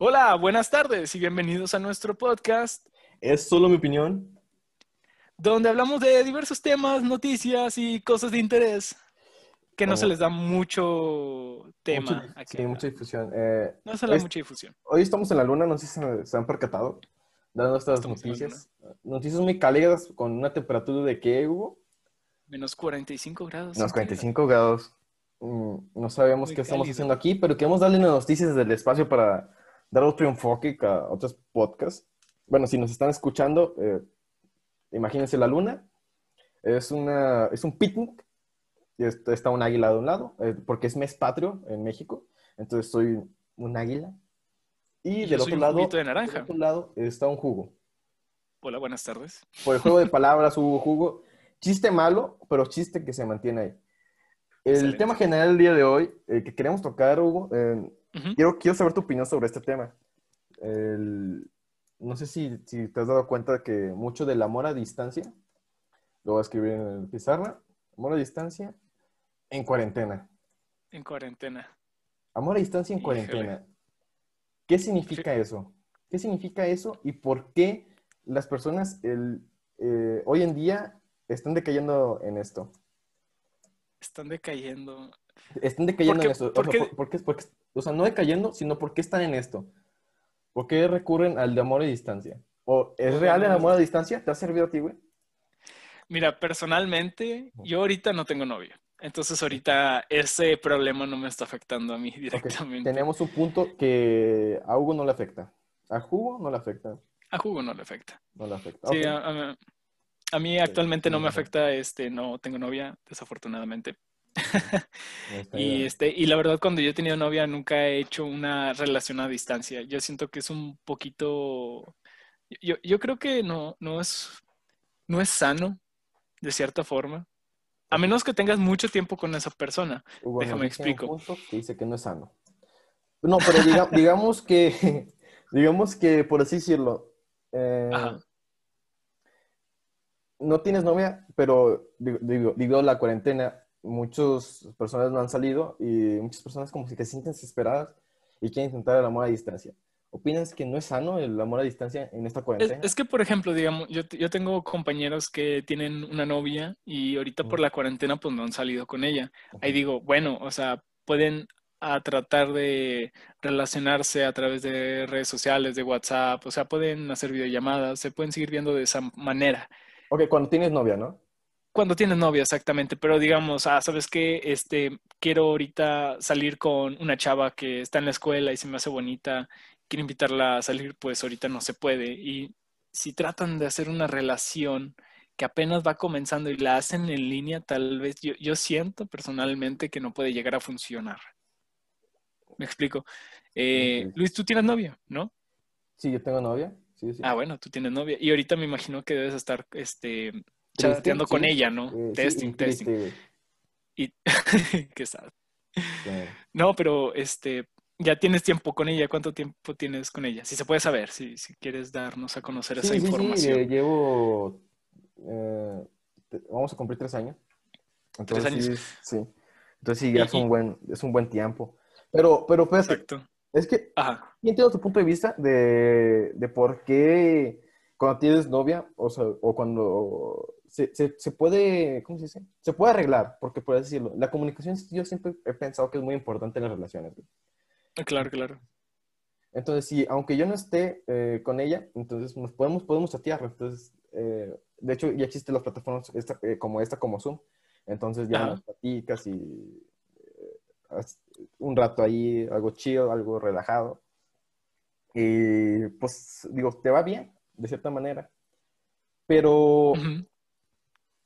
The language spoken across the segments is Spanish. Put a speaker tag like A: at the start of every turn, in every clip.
A: Hola, buenas tardes y bienvenidos a nuestro podcast,
B: Es solo mi opinión.
A: donde hablamos de diversos temas, noticias y cosas de interés que no se les da mucho tema. Aquí.
B: sí, mucha difusión. Eh,
A: No se le da mucha difusión.
B: hoy estamos en la luna, no sé si se, han percatado, dando estas
A: Estamos
B: noticias. Noticias muy cálidas con una temperatura de qué, Hugo?
A: Menos 45 grados. Centígrados.
B: 45 grados. Mm, no sabemos
A: Muy
B: qué estamos haciendo aquí, pero queremos darle unas noticias del espacio para dar otro enfoque a otros podcasts. Bueno, si nos están escuchando, eh, imagínense la luna. Es, una, es un picnic. y está un águila de un lado, eh, porque es mes patrio en México. Entonces soy un águila. Y,
A: Y
B: del otro lado,
A: de
B: del
A: naranja.
B: otro lado está un jugo.
A: Hola, buenas tardes.
B: Por el juego de palabras hubo jugo. Chiste malo, pero chiste que se mantiene ahí. El
A: Excelente.
B: tema general del día de hoy eh, que queremos tocar, Hugo, eh, Quiero, quiero saber tu opinión sobre este tema. El- no sé si, si te has dado cuenta que mucho del amor a distancia, lo voy a escribir en el pizarra, amor a distancia en cuarentena.
A: En cuarentena.
B: Amor a distancia en
A: Híjole.
B: cuarentena. ¿Qué significa eso? ¿Qué significa eso y por qué las personas el, eh, hoy en día están decayendo en esto?
A: Están decayendo.
B: Están decayendo
A: ¿Por qué-
B: en esto. O
A: por
B: sea,
A: qué?
B: por- por qué- por qué- o sea, no decayendo, sino por qué están en esto. ¿Por qué recurren al de amor a distancia? ¿O es real el amor a distancia? ¿Te ha servido a ti, güey?
A: Mira, personalmente, yo ahorita no tengo novio. Entonces ahorita ese problema no me está afectando a mí directamente.
B: Tenemos un punto que a Hugo no le afecta. A Hugo no le afecta.
A: A jugo no le afecta.
B: No le afecta.
A: Sí,
B: Ok.
A: a, a- a mí actualmente no me afecta, este, no tengo novia, desafortunadamente. Y este, y la verdad, cuando yo he tenido novia, nunca he hecho una relación a distancia. Yo siento que es un poquito. Yo, yo creo que no, no es, no es sano, de cierta forma. A menos que tengas mucho tiempo con esa persona. Déjame explico.
B: que dice que no es sano. No, pero diga- digamos que, digamos que, por así decirlo, eh,
A: Ajá.
B: no tienes novia, pero digo, digo, digo, la cuarentena, muchas personas no han salido y muchas personas como si te sienten desesperadas y quieren intentar el amor a distancia. ¿Opinas que no es sano el amor a distancia en esta
A: Es,
B: cuarentena?
A: es que, por ejemplo, digamos, yo, yo tengo compañeros que tienen una novia y ahorita por la cuarentena pues no han salido con ella. Ahí digo, bueno, o sea, pueden a tratar de relacionarse a través de redes sociales, de WhatsApp, o sea, pueden hacer videollamadas, se pueden seguir viendo de esa manera.
B: Ok, cuando tienes novia, ¿no?
A: Cuando tienes novia, exactamente, pero digamos, ah, ¿sabes qué? Este, quiero ahorita salir con una chava que está en la escuela y se me hace bonita, quiero invitarla a salir, pues ahorita no se puede. Y si tratan de hacer una relación que apenas va comenzando y la hacen en línea, tal vez yo, yo siento personalmente que no puede llegar a funcionar. Me explico. Eh. Luis, tú tienes novia, ¿no?
B: Sí, yo tengo novia. Sí, sí.
A: Ah, bueno, tú tienes novia. Y ahorita me imagino que debes estar este, chateando con
B: sí.
A: ella, ¿no?
B: Eh, sí,
A: testing, testing.
B: triste.
A: Y qué sad.
B: Sí.
A: No, pero este, ya tienes tiempo con ella. ¿Cuánto tiempo tienes con ella? Si se puede saber, si, si quieres darnos a conocer esa
B: Sí, sí, sí,
A: información.
B: eh, llevo, eh, vamos a cumplir tres años. Entonces,
A: años.
B: Sí, sí. Entonces sí, ya
A: Y-
B: es un buen, es un buen tiempo. Pero, pero espérate,
A: Exacto.
B: es que
A: Ajá.
B: yo entiendo tu punto de vista de, de por qué cuando tienes novia, o sea, o cuando se, se, se puede, ¿cómo se dice? Se puede arreglar, porque por decirlo, la comunicación yo siempre he pensado que es muy importante en las relaciones. güey.
A: Claro, claro.
B: Entonces, sí, aunque yo no esté eh, con ella, entonces nos podemos, podemos chatear. Entonces, eh, de hecho, ya existen las plataformas esta- eh, como esta, como Zoom. Entonces ya
A: Ajá.
B: nos platicas y un rato ahí, algo chido, algo relajado. Y pues, digo, te va bien, de cierta manera. Pero.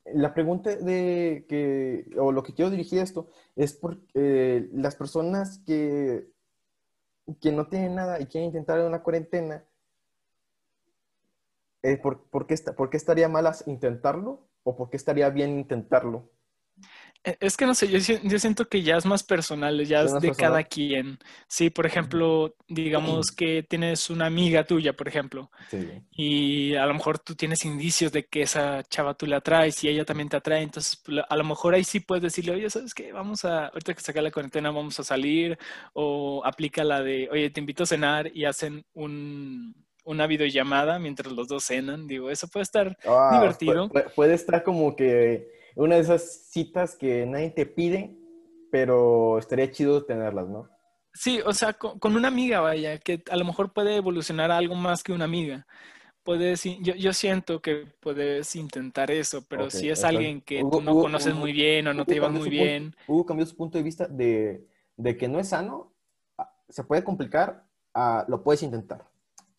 B: La pregunta de que, o lo que quiero dirigir esto, es por eh, las personas que, que no tienen nada y quieren intentar una cuarentena, eh, ¿por, por qué esta- por qué estaría mal intentarlo? ¿O por qué estaría bien intentarlo?
A: E, es que no sé, yo, yo, siento que ya es más personal, ya es, de cada quien. Sí, por ejemplo, digamos que tienes una amiga tuya, por ejemplo, y a lo mejor tú tienes indicios de que esa chava tú la atraes y ella también te atrae, entonces pues, a lo mejor ahí sí puedes decirle, oye, ¿sabes qué? Vamos a, ahorita que saca la cuarentena, vamos a salir, o aplica la de, oye, te invito a cenar y hacen un, una videollamada mientras los dos cenan. Digo, eso puede estar ah, divertido.
B: puede, estar como que una de esas citas que nadie te pide, pero estaría chido tenerlas, ¿no?
A: Sí, o sea, con, una amiga, vaya, que a lo mejor puede evolucionar a algo más que una amiga. Puedes, yo, yo siento que puedes intentar eso, pero si es alguien que tú no conoces muy bien o no te llevas muy bien.
B: Hugo cambió su punto de vista de, de, que no es sano, se puede complicar, lo puedes intentar.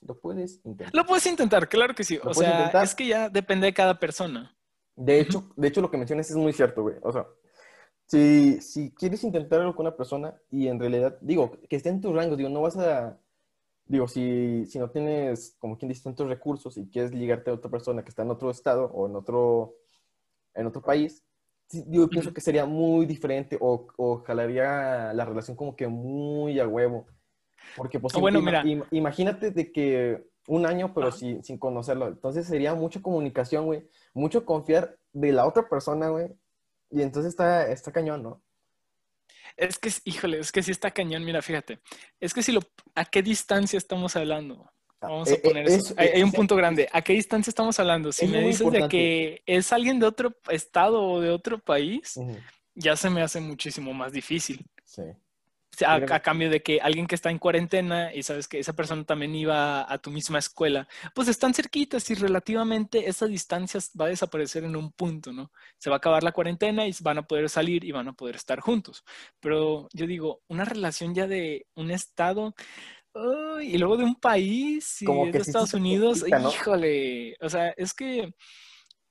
B: Lo puedes intentar.
A: Lo puedes intentar, claro que sí. o sea, es que ya depende de cada persona.
B: De hecho, de hecho, lo que mencionas es muy cierto, güey. O sea, si, si quieres intentar algo con una persona y en realidad, digo, que esté en tu rango, digo, no vas a, digo, si, si no tienes, como quien dice, tantos recursos y quieres ligarte a otra persona que está en otro estado o en otro, en otro país, yo pienso que sería muy diferente o, o jalaría la relación como que muy a huevo. Porque pues, bueno, mira. imagínate de que un año, pero sin, sin conocerlo. Entonces sería mucha comunicación, güey. Mucho confiar de la otra persona, güey. Y entonces está, está cañón, ¿no?
A: Es que, híjole, es que sí está cañón, mira, fíjate. Es que si lo, ¿a qué distancia estamos hablando? Ah, Vamos a eh, poner eh, eso. Hay, un punto grande. ¿A qué distancia estamos hablando? Si me dices de que es alguien de otro estado o de otro país, ya se me hace muchísimo más difícil. Sí. A, cambio de que alguien que está en cuarentena y sabes que esa persona también iba a tu misma escuela, pues están cerquitas y relativamente esa distancia va a desaparecer en un punto, ¿no? Se va a acabar la cuarentena y van a poder salir y van a poder estar juntos. Pero yo digo, una relación ya de un estado y luego de un país y de Estados Unidos, híjole, o sea, es que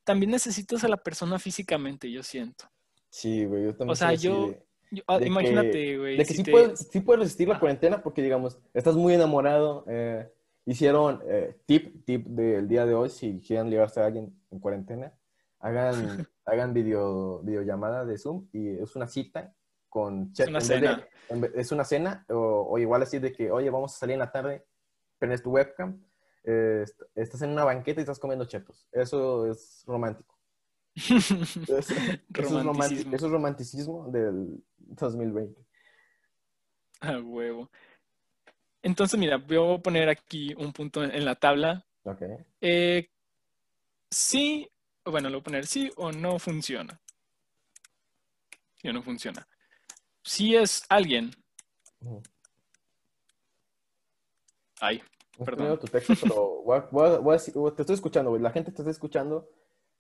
A: también necesitas a la persona físicamente, yo siento.
B: Sí, güey, yo también.
A: O sea, yo... Ah, imagínate, güey.
B: De que sí, puedes, sí, puedes, resistir la cuarentena porque, digamos, estás muy enamorado. Eh, hicieron eh, tip, tip del día de hoy, si quieren ligarse a alguien en cuarentena, hagan, hagan video, videollamada de Zoom y es una cita con
A: chat. Es una cena.
B: es una cena, o, igual así de que, oye, vamos a salir en la tarde, prendes tu webcam, eh, estás en una banqueta y estás comiendo chetos. Eso es romántico. eso, es romanticismo del 2020.
A: A huevo. Entonces, mira, voy a poner aquí un punto en la tabla.
B: Ok.
A: Eh, sí, bueno, lo voy a poner sí o no funciona. Sí o no funciona. Si es alguien. Ay, perdón.
B: Tu texto, te estoy escuchando, La gente te está escuchando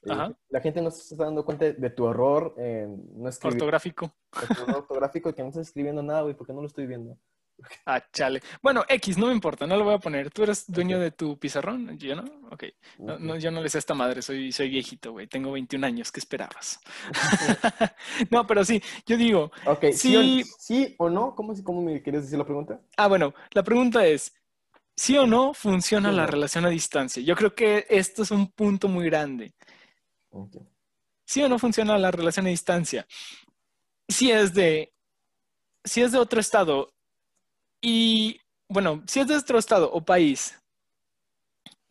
B: eh, la gente no se está dando cuenta de tu error en no escribir.
A: Ortográfico.
B: ortográfico y que no estás escribiendo nada, güey, porque no lo estoy viendo.
A: Ah, chale. Bueno, X, no me importa, no lo voy a poner. ¿Tú eres dueño de tu pizarrón? ¿Yo no? Ok. No, yo no le sé esta madre, soy, soy viejito, güey. Tengo 21 años, ¿qué esperabas? no, pero sí, yo digo.
B: Ok, sí, sí, o, no, ¿Cómo, ¿cómo me quieres decir la pregunta?
A: Ah, bueno, la pregunta es: ¿sí o no funciona la relación a distancia? Yo creo que esto es un punto muy grande. ¿Sí o no funciona la relación a distancia? Si es de, si es de otro estado y, bueno, si es de otro estado o país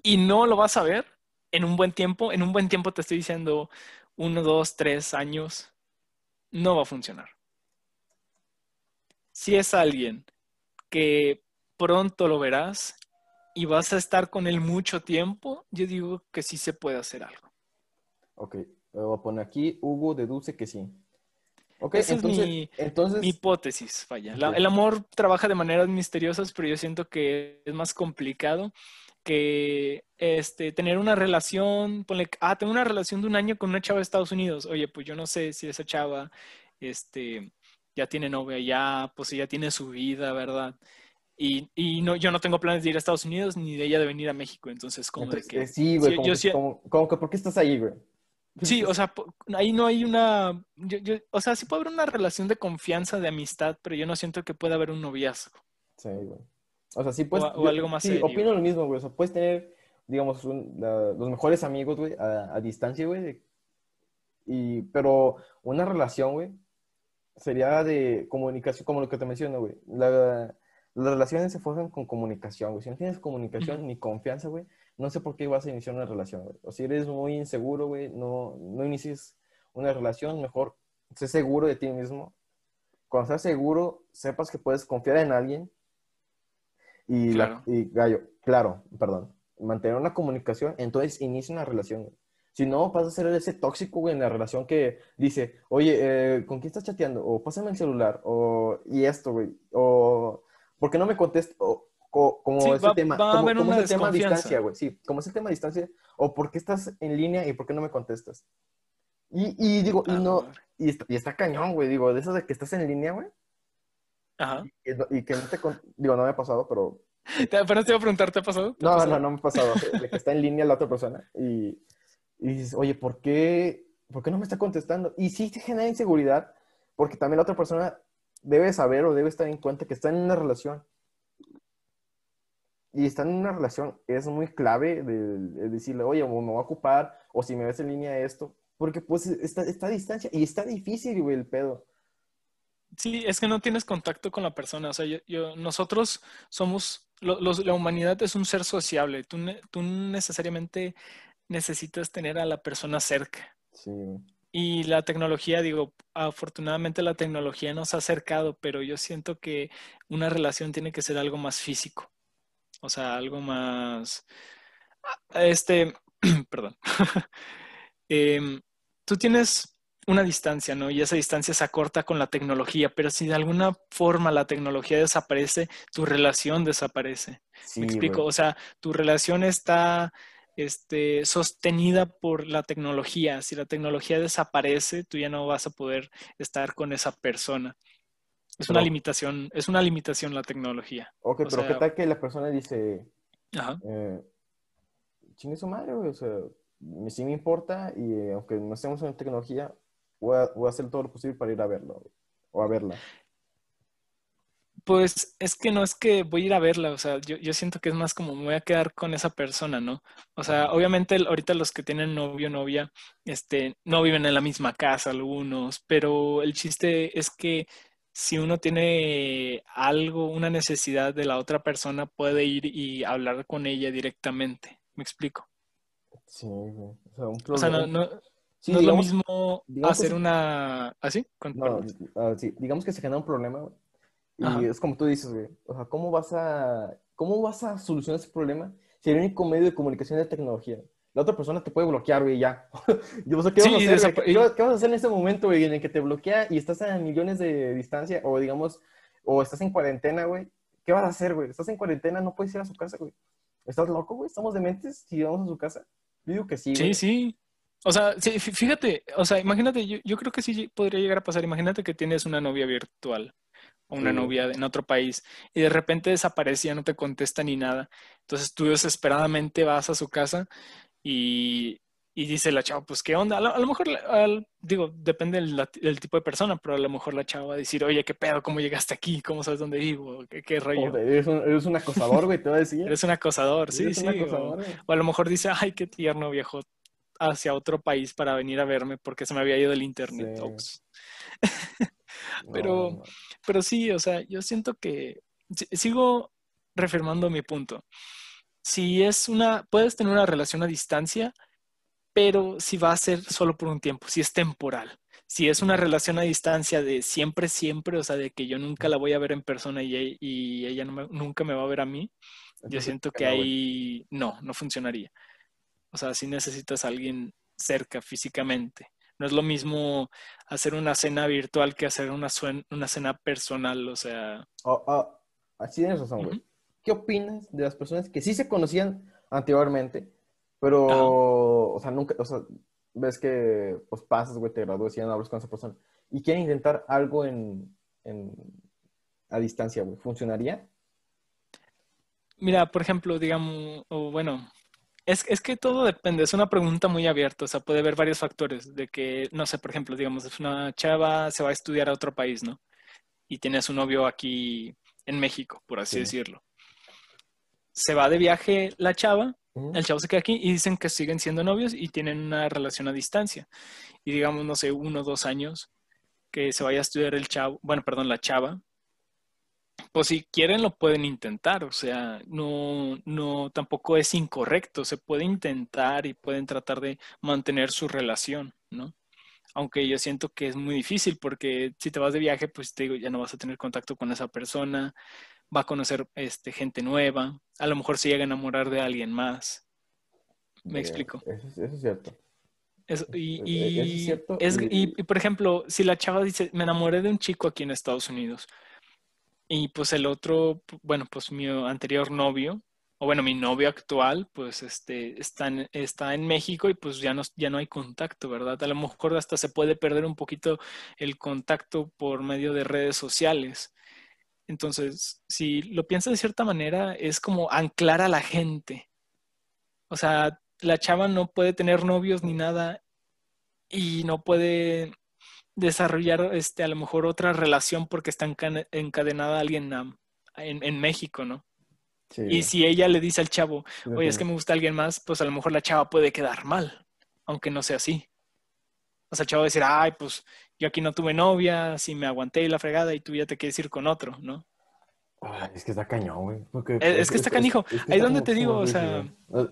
A: y no lo vas a ver en un buen tiempo, en un buen tiempo te estoy diciendo uno, dos, tres años, no va a funcionar. Si es alguien que pronto lo verás y vas a estar con él mucho tiempo, yo digo que sí se puede hacer algo.
B: Ok, voy a poner aquí, Hugo deduce que sí.
A: Okay, Esa es mi, hipótesis, vaya. el amor trabaja de maneras misteriosas, pero yo siento que es más complicado que este, tener una relación, ponle, ah, tengo una relación de un año con una chava de Estados Unidos. Oye, pues yo no sé si esa chava este, ya tiene novia, ya, pues ya tiene su vida, ¿verdad? Y, y, no, yo no tengo planes de ir a Estados Unidos ni de ella de venir a México, entonces como de que...
B: Sí, güey, como, que, ¿por qué estás ahí, güey?
A: Sí, o sea, ahí no hay una, o sea, sí puede haber una relación de confianza, de amistad, pero yo no siento que pueda haber un noviazgo.
B: Sí, güey. O sea, sí puedes...
A: O, algo más
B: Sí, opino lo mismo, güey. O sea, puedes tener, digamos, los mejores amigos, güey, a, distancia, güey. Y, pero una relación, güey, sería de comunicación, como lo que te menciono, güey. La, las relaciones se forjan con comunicación, güey. Si no tienes comunicación ni confianza, güey, no sé por qué vas a iniciar una relación, güey. O si eres muy inseguro, güey, no, no inicies una relación, mejor sé seguro de ti mismo. Cuando seas seguro, sepas que puedes confiar en alguien. Y,
A: Claro.
B: y gallo, claro, perdón, mantener una comunicación, entonces inicia una relación, güey. Si no, vas a ser ese tóxico, güey, en la relación que dice, oye, eh, ¿con quién estás chateando? O pásame el celular, o y esto, güey, o ¿por qué no me contestas? O, co- como
A: Sí,
B: ese
A: va-
B: tema,
A: va a
B: como,
A: haber
B: como
A: una
B: es el tema a distancia, güey, sí, como es el tema a distancia, o ¿por qué estás en línea y por qué no me contestas? Y, y digo, y no, y está, y está cañón, güey, digo, de eso de que estás en línea, güey,
A: Ajá.
B: y, y que no te, digo, no me ha pasado, pero
A: Te- Apenas te iba a preguntar, ¿te ha pasado? ¿Te ha
B: no,
A: pasado?
B: no, no me ha pasado. De que está en línea la otra persona y, y dices, oye, ¿por qué, ¿por qué no me está contestando? Y sí te genera inseguridad porque también la otra persona debe saber o debe estar en cuenta que está en una relación. Y estar en una relación es muy clave de, de decirle, oye, o me voy a ocupar, o si me ves en línea esto, porque pues está, está a distancia y está difícil, güey, el pedo.
A: Sí, es que no tienes contacto con la persona. O sea, yo, yo- nosotros somos, lo- los- la humanidad es un ser sociable. Tú, tú necesariamente necesitas tener a la persona cerca.
B: Sí.
A: Y la tecnología, digo, afortunadamente la tecnología nos ha acercado, pero yo siento que una relación tiene que ser algo más físico. O sea, algo más, este, perdón. Em, tú tienes una distancia, ¿no? Y esa distancia se acorta con la tecnología, pero si de alguna forma la tecnología desaparece, tu relación desaparece.
B: Sí,
A: ¿Me explico? O sea, tu relación está este, sostenida por la tecnología. Si la tecnología desaparece, tú ya no vas a poder estar con esa persona. Es una limitación, es una limitación la tecnología.
B: Ok,
A: o
B: pero ¿qué tal que la persona dice,
A: Ajá.
B: eh, chingue su madre, o sea, sí me importa y eh, aunque no estemos en tecnología, voy a, voy a hacer todo lo posible para ir a verlo, o a verla.
A: Pues es que no es que voy a ir a verla, o sea, yo, yo siento que es más como me voy a quedar con esa persona, ¿no? O sea, obviamente ahorita los que tienen novio, novia, este, no viven en la misma casa algunos, pero el chiste es que si uno tiene algo, una necesidad de la otra persona, puede ir y hablar con ella directamente. ¿Me explico?
B: Sí, o sea, un
A: O sea, no,
B: problema.
A: no,
B: Sí,
A: no es lo
B: digamos,
A: mismo
B: digamos
A: hacer una... ¿Así? Con-
B: no, ah, sí, digamos que se genera un problema, y
A: Ajá.
B: es como tú dices, güey, o sea, ¿cómo vas a, cómo vas a solucionar ese problema si el único medio de comunicación es la tecnología? La otra persona te puede bloquear, güey, ya. Yo no sé qué vas a hacer, güey?
A: desapa-
B: ¿Qué, vas- qué vas a hacer en ese momento, güey, en el que te bloquea y estás a millones de distancia o digamos, o estás en cuarentena, güey? ¿Qué vas a hacer, güey? Estás en cuarentena, no puedes ir a su casa, güey. ¿Estás loco, güey? ¿Estamos dementes si vamos a su casa? Yo digo que sí,
A: Sí, sí. O sea, sí, fí- fíjate, o sea, imagínate, yo, yo creo que sí podría llegar a pasar. Imagínate que tienes una novia virtual o una
B: Sí.
A: novia en otro país y de repente desaparece, ya no te contesta ni nada. Entonces tú desesperadamente vas a su casa y, y dice la chava, pues, ¿qué onda? A lo, a lo mejor, al- digo, depende del, tipo de persona, pero a lo mejor la chava va a decir, oye, ¿qué pedo? ¿Cómo llegaste aquí? ¿Cómo sabes dónde vivo? ¿Qué, qué rollo?
B: Joder, eres, un, eres un acosador, güey, te voy a decir.
A: Eres un acosador, sí, sí. o-
B: acosador,
A: o a lo mejor dice, ay, qué tierno viajó hacia otro país para venir a verme porque se me había ido el internet.
B: Sí.
A: Ops.
B: No,
A: Pero-
B: no.
A: Pero sí, o sea, yo siento que si- sigo reafirmando mi punto. Si es una, puedes tener una relación a distancia, pero si va a ser solo por un tiempo, si es temporal. Si es una relación a distancia de siempre, siempre, o sea, de que yo nunca la voy a ver en persona y, y ella no me- nunca me va a ver a mí, yo siento que ahí no, no funcionaría. O sea, si necesitas a alguien cerca físicamente. No es lo mismo hacer una cena virtual que hacer una, una cena personal. O sea,
B: Oh, oh, así tienes razón, güey. ¿Qué opinas de las personas que sí se conocían anteriormente, pero,
A: Ajá.
B: o sea, nunca, o sea, ves que, pues, pasas, güey, te gradúas y ya no hablas con esa persona, y quieren intentar algo en, en- a distancia, güey, ¿funcionaría?
A: mira, por ejemplo, digamos, o bueno, es, es que todo depende, es una pregunta muy abierta. O sea, puede haber varios factores de que, no sé, por ejemplo, digamos, es una chava se va a estudiar a otro país, ¿no? Y tiene a su novio aquí en México, por así
B: Sí.
A: decirlo. Se va de viaje la chava El chavo se queda aquí y dicen que siguen siendo novios y tienen una relación a distancia. Y digamos, no sé, uno o dos años que se vaya a estudiar el chavo, bueno, perdón, la chava, pues si quieren lo pueden intentar, o sea, no, no, tampoco es incorrecto, se puede intentar y pueden tratar de mantener su relación, ¿no? Aunque yo siento que es muy difícil porque si te vas de viaje, pues te digo, ya no vas a tener contacto con esa persona, va a conocer este, gente nueva, a lo mejor se llega a enamorar de alguien más. ¿Me explico?
B: Eso, es cierto.
A: y, es y, por ejemplo, si la chava dice, me enamoré de un chico aquí en Estados Unidos, y pues el otro, bueno, pues mi anterior novio, o bueno, mi novio actual, pues este, está en, está en México y pues ya no, ya no hay contacto, ¿verdad? A lo mejor hasta se puede perder un poquito el contacto por medio de redes sociales. Entonces, si lo piensas de cierta manera, es como anclar a la gente. O sea, la chava no puede tener novios ni nada y no puede desarrollar este, a lo mejor otra relación porque está encadenada a alguien en, México, ¿no? Y si ella le dice al chavo, oye, es que me gusta alguien más, pues a lo mejor la chava puede quedar mal, aunque no sea así. O sea, el chavo va a decir, ay, pues yo aquí no tuve novia, si me aguanté la fregada y tú ya te quieres ir con otro, ¿no?
B: es que está cañón, güey.
A: Es, que está canijo. Ahí donde te digo, o sea...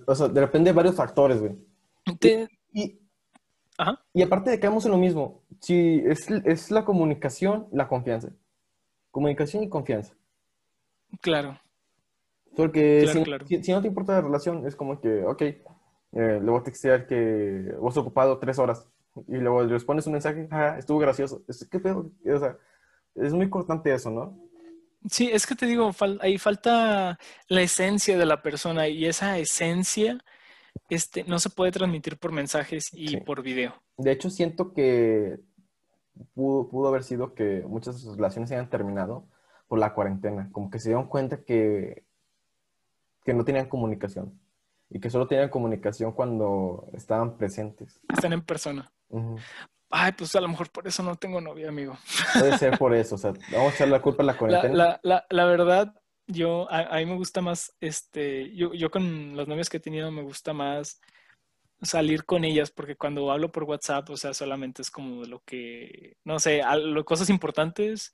B: O sea, depende de varios factores, güey. Y, y aparte de que vamos en lo mismo, si es, la comunicación, la confianza. Comunicación y confianza.
A: Claro.
B: Porque si, no te importa la relación, es como que, ok, eh, le voy a textear que vos ocupado tres horas y luego le respondes un mensaje, ah, estuvo gracioso. Es, ¿Qué pedo? O sea, es muy importante eso, ¿no?
A: Sí, es que te digo, ahí falta la esencia de la persona y esa esencia este, no se puede transmitir por mensajes y por video.
B: De hecho, siento que pudo, haber sido que muchas de sus relaciones se hayan terminado por la cuarentena, como que se dieron cuenta que, que no tenían comunicación y que solo tenían comunicación cuando estaban presentes.
A: Están en persona. Ay, pues a lo mejor por eso no tengo novia, amigo.
B: Puede ser por eso, o sea, vamos a echar la culpa a la cuarentena.
A: La, la, la, verdad, yo, a, mí me gusta más, este, yo, yo con las novias que he tenido me gusta más salir con ellas, porque cuando hablo por WhatsApp, o sea, solamente es como lo que, no sé, cosas importantes,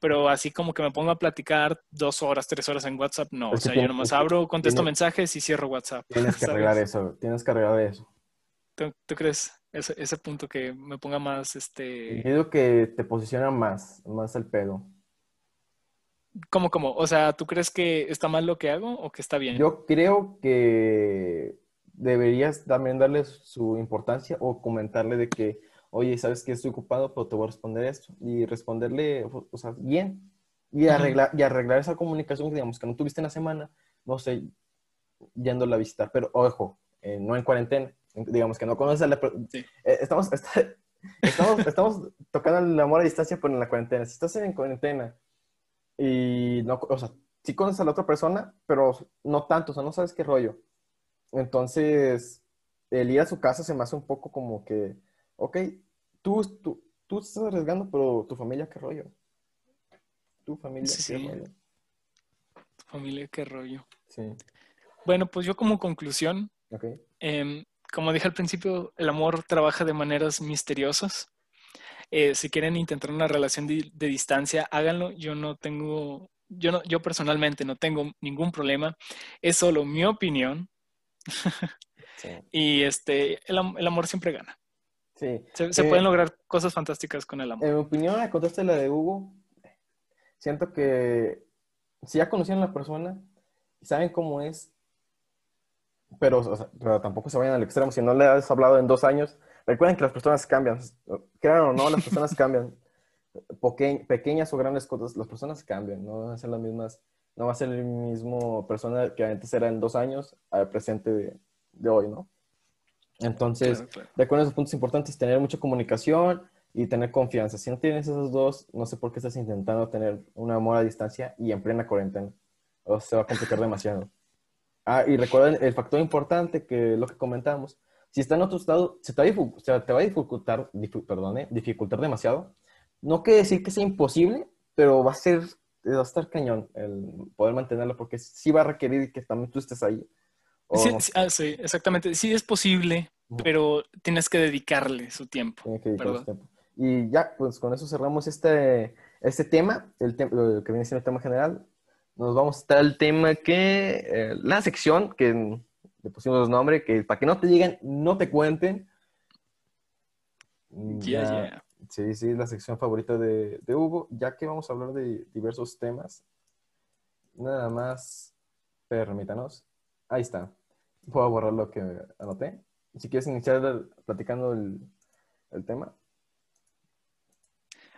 A: pero así como que me pongo a platicar dos horas, tres horas en WhatsApp, no, o sea, yo nomás abro, contesto mensajes y cierro WhatsApp.
B: Tienes que arreglar eso, tienes que arreglar eso.
A: ¿Tú, crees ese, ese, punto que me ponga más, este...
B: Yo digo que te posiciona más, más el pedo.
A: ¿Cómo, cómo? O sea, ¿tú crees que está mal lo que hago o que está bien?
B: Yo creo que deberías también darle su importancia o comentarle de que, oye, sabes que estoy ocupado, pero te voy a responder esto. Y responderle, o sea, bien. Y arreglar, y arreglar esa comunicación, digamos, que no tuviste en la semana, no sé, yéndola a visitar. Pero, ojo, eh, no en cuarentena. Digamos que no conoces a la... Eh, estamos, estamos, estamos tocando el amor a distancia, pero en la cuarentena. Si estás en cuarentena y no, o sea, sí conoces a la otra persona, pero no tanto, o sea, no sabes qué rollo. Entonces, el ir a su casa se me hace un poco como que, ok, tú, tú, tú estás arriesgando, pero tu familia, ¿qué rollo? Tu familia, ¿qué rollo?
A: Tu familia, ¿qué rollo? Sí. Bueno, pues yo como conclusión, em, como dije al principio, el amor trabaja de maneras misteriosas. Eh, si quieren intentar una relación de, de, distancia, háganlo. Yo no tengo, yo no, yo personalmente no tengo ningún problema. Es solo mi opinión. y este, el, amor siempre gana.
B: Sí.
A: Se, eh, pueden lograr cosas fantásticas con el amor.
B: En mi opinión, la contaste la de Hugo. Siento que si ya conocían a la persona y saben cómo es, pero, tampoco se vayan al extremo. Si no le has hablado en dos años, recuerden que las personas cambian. Crean o no, las personas cambian. pequeñas o grandes cosas, las personas cambian. No van a ser las mismas no va a ser el mismo persona que antes era en dos años al presente de, hoy, ¿no? Entonces, de acuerdo a esos puntos importantes, tener mucha comunicación y tener confianza. Si no tienes esos dos, no sé por qué estás intentando tener un amor a distancia y en plena cuarentena. O se va a complicar demasiado. Ah, y recuerden el factor importante que lo que comentamos. Si está en otro estado, se te va a, te va a dificultar, perdón, dificultar demasiado. No quiere decir que sea imposible, pero va a ser va a estar cañón el poder mantenerlo porque sí va a requerir que también tú estés ahí. O
A: Sí,
B: no-
A: sí, ah, sí, exactamente. Sí es posible,
B: Ujú.
A: pero tienes que dedicarle su tiempo.
B: tiene que dedicarle su tiempo. Y ya, pues con eso cerramos este, este tema, el lo que viene siendo el tema general. Nos vamos a estar al tema que, eh, la sección que le pusimos nombre, que para que no te digan, no te cuenten. Mm,
A: Yeah,
B: ya-
A: yeah.
B: Sí, sí, es la sección favorita de, de Hugo, ya que vamos a hablar de diversos temas. Nada más, permítanos. Ahí está. Voy a borrar lo que anoté. Si quieres iniciar platicando el, el tema.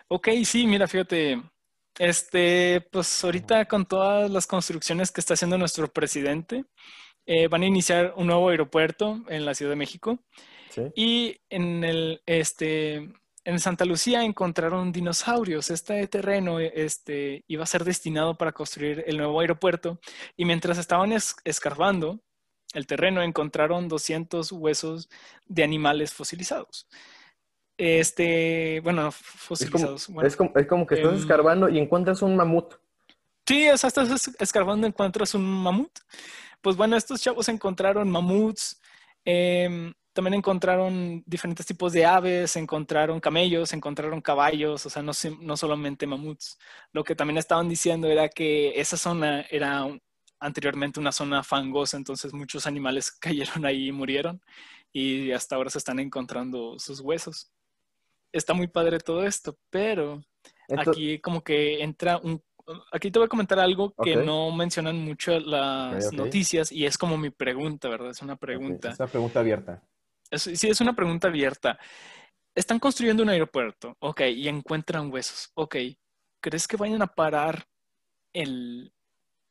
A: Ok, sí, mira, fíjate, este, pues ahorita con todas las construcciones que está haciendo nuestro presidente, eh, van a iniciar un nuevo aeropuerto en la Ciudad de México
B: Sí.
A: y en el, este, en Santa Lucía encontraron dinosaurios. Este terreno, este, iba a ser destinado para construir el nuevo aeropuerto y mientras estaban es- escarbando el terreno encontraron 200 huesos de animales fosilizados. Este, bueno, no
B: Es como,
A: fosilizados. bueno,
B: es como, es como que estás
A: em,
B: escarbando y encuentras un mamut.
A: Sí, o sea, estás es- escarbando y encuentras un mamut. Pues bueno, estos chavos encontraron mamuts, em, también encontraron diferentes tipos de aves, encontraron camellos, encontraron caballos, o sea, no, no solamente mamuts. Lo que también estaban diciendo era que esa zona era un- anteriormente una zona fangosa, entonces muchos animales cayeron ahí y murieron y hasta ahora se están encontrando sus huesos. Está muy padre todo esto, pero aquí como que entra un... Aquí te voy a comentar algo que no mencionan mucho las noticias y es como mi pregunta, ¿verdad? Es una pregunta.
B: es una pregunta abierta.
A: Es- sí, es una pregunta abierta. Están construyendo un aeropuerto, ok, y encuentran huesos, ok. ¿Crees que vayan a parar el,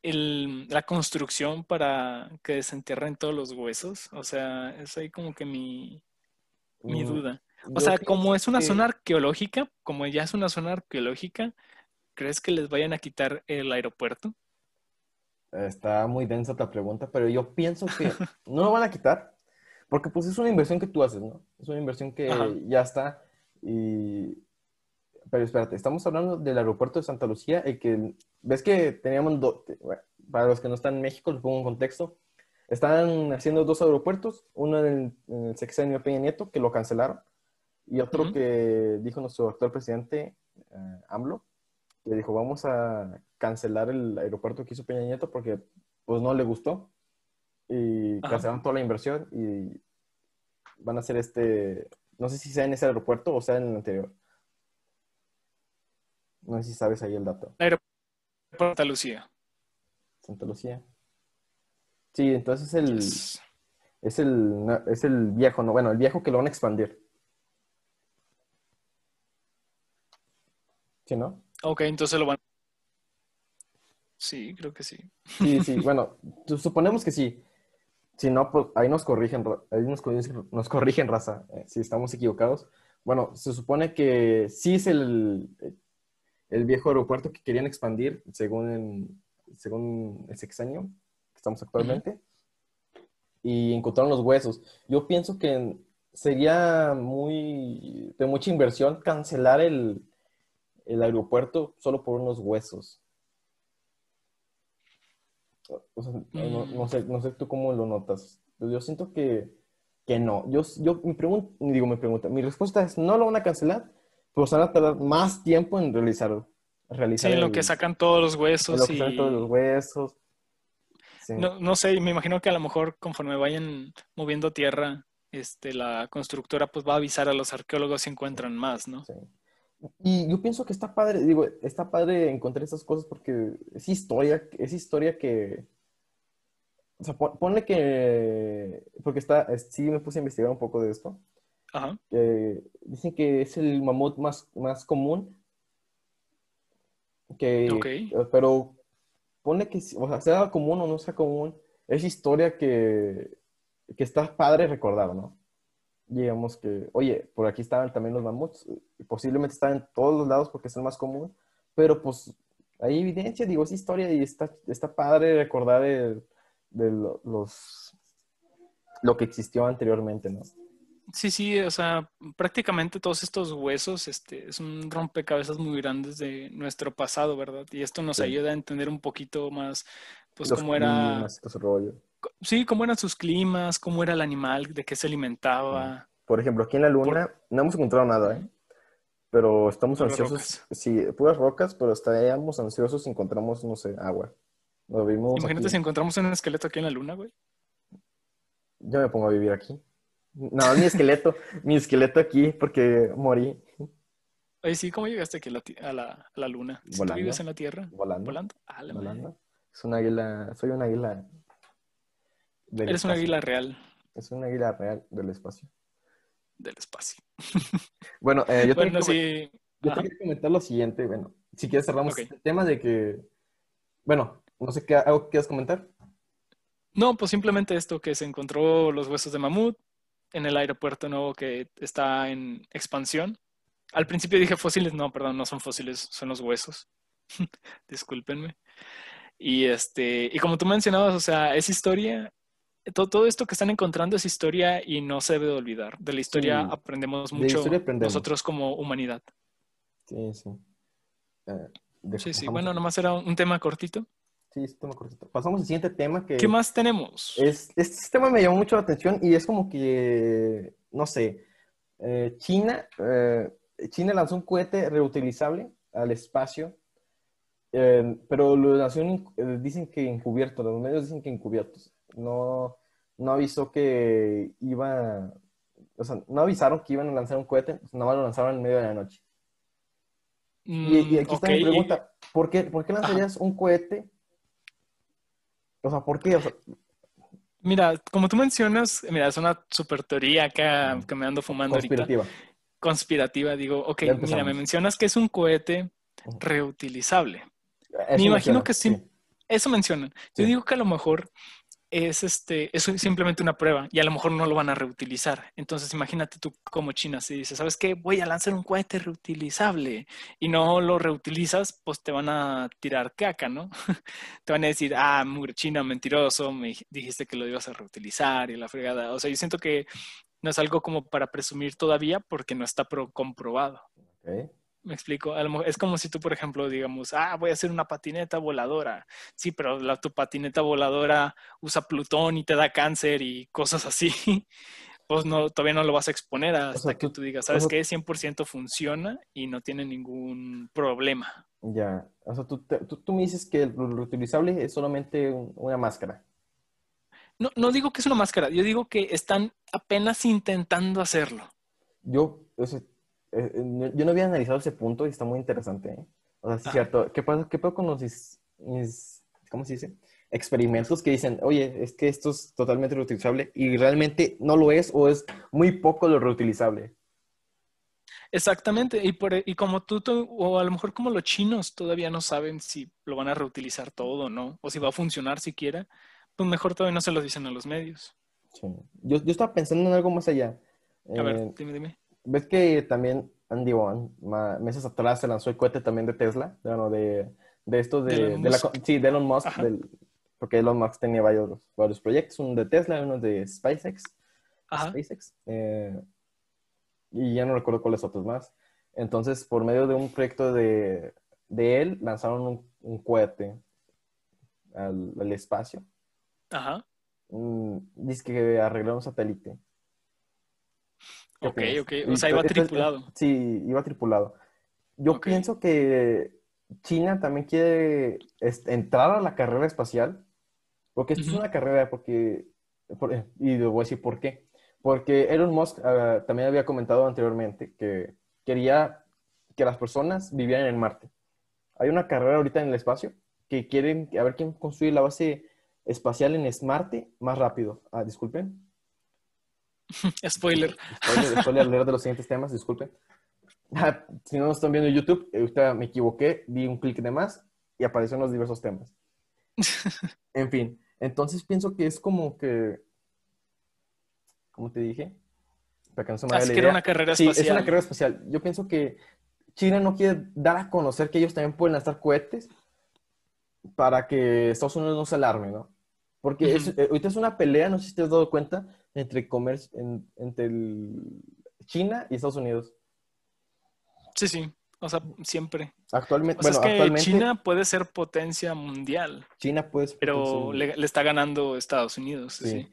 A: el- la construcción para que desentierren todos los huesos? O sea, es ahí como que mi, mi
B: Mm,
A: duda. O
B: yo
A: sea, como es una
B: que-
A: zona arqueológica, como ya es una zona arqueológica, ¿crees que les vayan a quitar el aeropuerto?
B: Está muy densa la pregunta, pero yo pienso que no lo van a quitar, porque pues es una inversión que tú haces, ¿no? Es una inversión que
A: Ajá.
B: ya está. Y... Pero espérate, estamos hablando del aeropuerto de Santa Lucía, el que, ves que teníamos, do- bueno, para los que no están en México, les pongo un contexto, están haciendo dos aeropuertos, uno en el, en el sexenio Peña Nieto, que lo cancelaron, y otro que dijo nuestro actual presidente, eh, AMLO, que dijo, vamos a cancelar el aeropuerto que hizo Peña Nieto porque pues no le gustó y
A: Ajá.
B: cancelaron toda la inversión y van a hacer este, no sé si sea en ese aeropuerto o sea en el anterior. No sé si sabes ahí el dato.
A: Por Santa Lucía.
B: Santa Lucía. Sí, entonces el,
A: Yes.
B: es el, es el viejo, no, bueno, el viejo que lo van a expandir. ¿Sí, no?
A: Ok, entonces lo van. Sí, creo que sí.
B: Sí, sí, bueno, su- suponemos que sí. Si no, pues ahí nos corrigen, ahí nos corrigen, nos corrigen raza, eh, si estamos equivocados. Bueno, se supone que sí es el, el viejo aeropuerto que querían expandir según, en- según el sexenio que estamos actualmente. Y encontraron los huesos. Yo pienso que sería muy de mucha inversión cancelar el, el aeropuerto solo por unos huesos. O sea, no, no sé, no sé tú cómo lo notas. Yo siento que, que no. Yo, yo mi pregunta, digo, mi pregunta, mi respuesta es no lo van a cancelar, pero se van a tardar más tiempo en realizar,
A: Sí, en lo
B: el-
A: que sacan todos los
B: en
A: huesos
B: lo que
A: y
B: todos los huesos. Sí.
A: no, no sé, me imagino que a lo mejor conforme vayan moviendo tierra, este, la constructora pues va a avisar a los arqueólogos si encuentran más, ¿no?
B: Sí. Y yo pienso que está padre, digo, está padre encontrar esas cosas porque es historia, es historia que, o sea, pon- ponle que, porque está, es- sí me puse a investigar un poco de esto,
A: Ajá.
B: que dicen que es el mamut más, más común, que,
A: Ok.
B: eh, pero ponle que, o sea, sea común o no sea común, es historia que, que está padre recordar, ¿no? Digamos que, oye, por aquí estaban también los mamuts, y posiblemente están en todos los lados porque es el más común, pero pues hay evidencia, digo, es historia y está, está padre recordar el- de lo- los, lo que existió anteriormente, ¿no?
A: Sí, sí, o sea, prácticamente todos estos huesos, este, es un rompecabezas muy grandes de nuestro pasado, ¿verdad? Y esto nos
B: Sí.
A: ayuda a entender un poquito más, pues,
B: Los
A: cómo era, sí, cómo eran sus climas, cómo era el animal, de qué se alimentaba.
B: Por ejemplo, aquí en la luna no hemos encontrado nada, ¿eh? Pero estamos
A: Puras
B: ansiosos. Sí, puras rocas, pero estaríamos ansiosos si encontramos, no sé, agua. Lo vimos
A: Imagínate
B: aquí.
A: si encontramos un esqueleto aquí en la luna, güey.
B: Yo me pongo a vivir aquí. No, mi esqueleto, mi esqueleto aquí porque morí
A: Oye, sí, ¿cómo llegaste aquí a la, a la, luna? ¿Si tú vives en la Tierra?
B: volando.
A: ¿Volando? Ah, la
B: volando. Es un águila, soy un águila.
A: Eres una
B: espacio.
A: águila real
B: Es un águila real del espacio.
A: del espacio.
B: Bueno, eh, yo,
A: Bueno,
B: tengo que,
A: sí.
B: yo que comentar lo siguiente. Bueno, si quieres cerramos
A: Ok.
B: este tema de que, bueno, no sé qué algo que quieras comentar.
A: No, pues simplemente esto, que se encontró los huesos de mamut en el aeropuerto nuevo que está en expansión. Al principio dije fósiles, no, perdón, no son fósiles, son los huesos. Discúlpenme. Y este, y como tú mencionabas, o sea, es historia. Todo, todo esto que están encontrando es historia y no se debe de olvidar. De la historia
B: Sí,
A: aprendemos
B: de
A: mucho
B: historia aprendemos.
A: nosotros como humanidad.
B: Sí, sí. Eh, de-
A: Sí, sí. Bueno, nomás era un tema cortito.
B: Sí, sí, tema cortito. Pasamos al siguiente tema que
A: ¿Qué más tenemos?
B: es, este tema me llamó mucho la atención y es como que, no sé, eh, China, eh, China lanzó un cohete reutilizable al espacio, pero lo lanzó en- dicen que encubierto, los medios dicen que encubiertos. No, no avisó que iba, o sea, no avisaron que iban a lanzar un cohete, pues nada más lo lanzaron en medio de la noche. Y, y aquí
A: Mm,
B: está mi pregunta, ¿por qué, por qué lanzarías un cohete? O sea, ¿por qué? O sea,
A: Mira, como tú mencionas, mira, es una super teoría acá que me ando fumando ahorita,
B: conspirativa.
A: conspirativa. Digo, ok, mira, me mencionas que es un cohete reutilizable.
B: Eso
A: Me imagino que sí. Eso mencionan. Yo
B: Sí.
A: digo que a lo mejor es este, es simplemente una prueba y a lo mejor no lo van a reutilizar. Entonces, imagínate tú como China, si dices, ¿sabes qué? Voy a lanzar un cohete reutilizable y no lo reutilizas, pues te van a tirar caca, ¿no? te van a decir, ah, mugre China, mentiroso, me dij- dijiste que lo ibas a reutilizar y la fregada. O sea, yo siento que no es algo como para presumir todavía porque no está pro- comprobado. Me explico. Es como si tú, por ejemplo, digamos, ah, voy a hacer una patineta voladora. Sí, pero la, tu patineta voladora usa Plutón y te da cáncer y cosas así. Pues no, todavía no lo vas a exponer hasta
B: sea,
A: que
B: tú-
A: digas,
B: o
A: ¿sabes
B: sea-
A: qué? 100% funciona y no tiene ningún problema.
B: Ya. O sea, tú, te- tú, tú me dices que lo reutilizable es solamente un- una máscara.
A: No, no digo que es una máscara, yo digo que están apenas intentando hacerlo.
B: Yo, o sea, eh, eh, yo no había analizado ese punto y está muy interesante, ¿eh? O sea, es
A: Ajá.
B: cierto. ¿Qué pasa, qué pasa con los, is- is- ¿cómo se dice? Experimentos que dicen, oye, es que esto es totalmente reutilizable y realmente no lo es o es muy poco lo reutilizable.
A: Exactamente, y, por, y como tú, tú- o a lo mejor como los chinos todavía no saben si lo van a reutilizar todo o no, o si va a funcionar siquiera, pues mejor todavía no se lo dicen a los medios.
B: Sí. Yo, yo estaba pensando en algo más allá.
A: A ver, dime, dime.
B: ¿Ves que también, Andy One, meses atrás se lanzó el cohete también de Tesla? Bueno, de, de esto de,
A: De Elon
B: de la sí, de Elon Musk, del- porque Elon Musk tenía varios, varios proyectos, uno de Tesla, uno de SpaceX,
A: Ajá.
B: SpaceX eh, y ya no recuerdo cuáles otros más. Entonces, por medio de un proyecto de, de él, lanzaron un, un cohete al, al espacio.
A: Ajá.
B: Mm, dice que arreglaron un satélite. ¿Qué
A: Ok,
B: opinas?
A: ok. O sea, iba
B: esto-
A: tripulado.
B: Sí, iba tripulado. Yo pienso que China también quiere entrar a la carrera espacial, porque esto es una carrera, porque, por- y le voy a decir por qué. Porque Elon Musk ah, también había comentado anteriormente que quería que las personas vivieran en Marte. Hay una carrera ahorita en el espacio que quieren a ver quién construye la base espacial en Marte más rápido. Ah, disculpen.
A: Spoiler.
B: Spoiler, spoiler alert de los siguientes temas, disculpen. Ah, Si no nos están viendo en YouTube, eh, ahorita me equivoqué, di un clic de más y aparecieron los diversos temas. En fin, entonces pienso que es como que, ¿cómo te dije? Para que no se me
A: Así que era una carrera
B: Sí,
A: espacial.
B: es una carrera espacial. Yo pienso que China no quiere dar a conocer que ellos también pueden lanzar cohetes para que Estados Unidos no se alarme, ¿no? Porque es- eh, ahorita es una pelea, no sé si te has dado cuenta, entre, comercio, en- entre el- China y Estados Unidos.
A: Sí, sí. O sea, siempre.
B: Actualmente,
A: O sea,
B: bueno,
A: es que
B: actualmente
A: China puede ser potencia mundial,
B: China pues...
A: pero
B: pues,
A: le, le está ganando Estados Unidos. Sí.
B: Sí.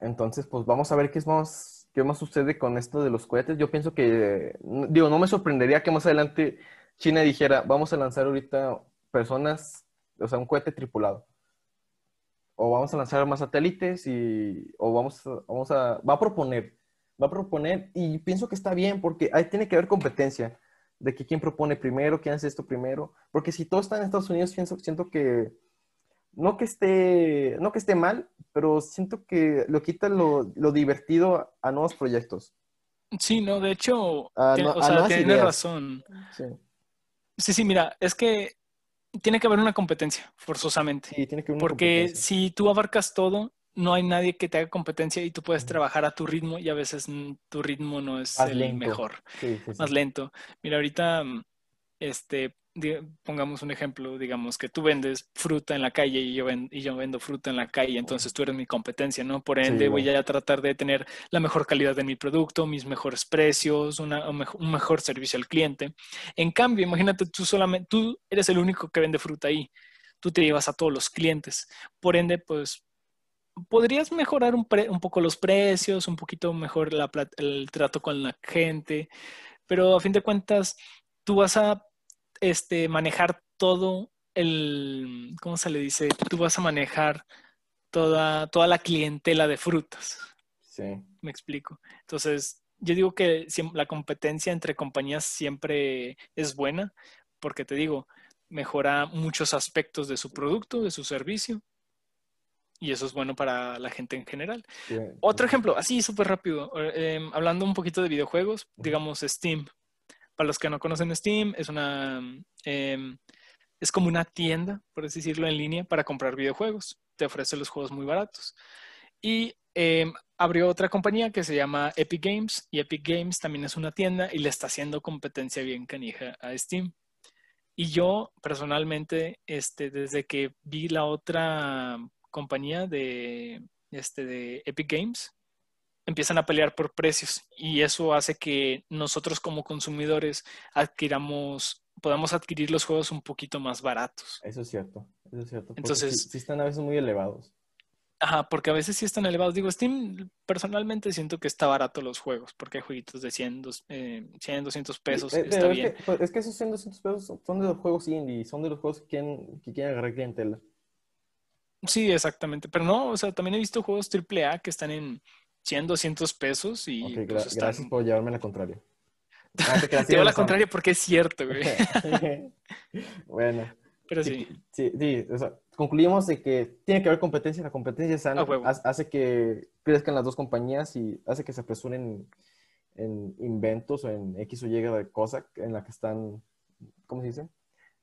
B: Entonces, pues vamos a ver qué es más, qué más sucede con esto de los cohetes. Yo pienso que, digo, no me sorprendería que más adelante China dijera, vamos a lanzar ahorita personas, o sea, un cohete tripulado. O vamos a lanzar más satélites y, o vamos a, vamos a, va a proponer, va a proponer y pienso que está bien porque ahí tiene que haber competencia de que quién propone primero, quién hace esto primero. Porque si todo está en Estados Unidos, pienso, siento que no que esté, no que esté mal, pero siento que lo quita lo, lo divertido a nuevos proyectos.
A: Sí, no, de hecho, tiene-
B: no-
A: o sea, tienes razón.
B: Sí,
A: Sí, sí, mira, es que tiene que haber una competencia, forzosamente.
B: sí, tiene que haber una
A: Porque si tú abarcas todo, no hay nadie que te haga competencia y tú puedes trabajar a tu ritmo y a veces mm, tu ritmo no es
B: Más
A: el
B: lento.
A: mejor,
B: Sí, sí, sí.
A: más lento. Mira, ahorita, mm, este, pongamos un ejemplo, digamos que tú vendes fruta en la calle y yo, ven- y yo vendo fruta en la calle, entonces tú eres mi competencia, ¿no? Por ende,
B: Sí,
A: voy a tratar de tener la mejor calidad de mi producto, mis mejores precios, una- un, mejo- un mejor servicio al cliente. En cambio, imagínate, tú solamente, tú eres el único que vende fruta ahí. Tú te llevas a todos los clientes. Por ende, pues podrías mejorar un, pre- un poco los precios, un poquito mejor la el trato con la gente, pero a fin de cuentas, tú vas a este, manejar todo el, ¿cómo se le dice? Tú vas a manejar toda, toda la clientela de frutas.
B: Sí.
A: Me explico. Entonces, yo digo que la competencia entre compañías siempre es buena, porque te digo, mejora muchos aspectos de su producto, de su servicio, y eso es bueno para la gente en general.
B: sí.
A: Otro ejemplo, así súper rápido, eh, em, hablando un poquito de videojuegos, digamos Steam. Para los que no conocen Steam, es una em, es como una tienda, por así decirlo, en línea para comprar videojuegos. Te ofrece los juegos muy baratos. Y em, abrió otra compañía que se llama Epic Games, y Epic Games también es una tienda y le está haciendo competencia bien canija a Steam. Y yo personalmente, este, desde que vi la otra compañía de, este, de Epic Games, empiezan a pelear por precios y eso hace que nosotros como consumidores adquiramos, podamos adquirir los juegos un poquito más baratos.
B: Eso es cierto. Eso es cierto.
A: Entonces-
B: sí, sí están a veces muy elevados.
A: Ajá, porque a veces sí están elevados. Digo, Steam personalmente siento que está barato los juegos, porque hay jueguitos de 100, dos- eh, 100 200 pesos,
B: Eh,
A: está
B: es
A: bien.
B: que, pues, es que esos 100, 200 pesos son- son de los juegos indie, son de los juegos que quieren, que quieren agarrar clientela.
A: Sí, exactamente. Pero no, o sea, también he visto juegos AAA que están en 100, 200 pesos y pues,
B: gra-
A: están-
B: gracias por llevarme la contraria. Ah, te tienes
A: la contraria porque es cierto, güey.
B: bueno,
A: Pero
B: sí,
A: sí.
B: sí, sí, o sea, concluimos de que tiene que haber competencia, la competencia sana hace, que crezcan las dos compañías y hace que se apresuren en inventos o en X o Y de cosa en la que están, ¿cómo se dice?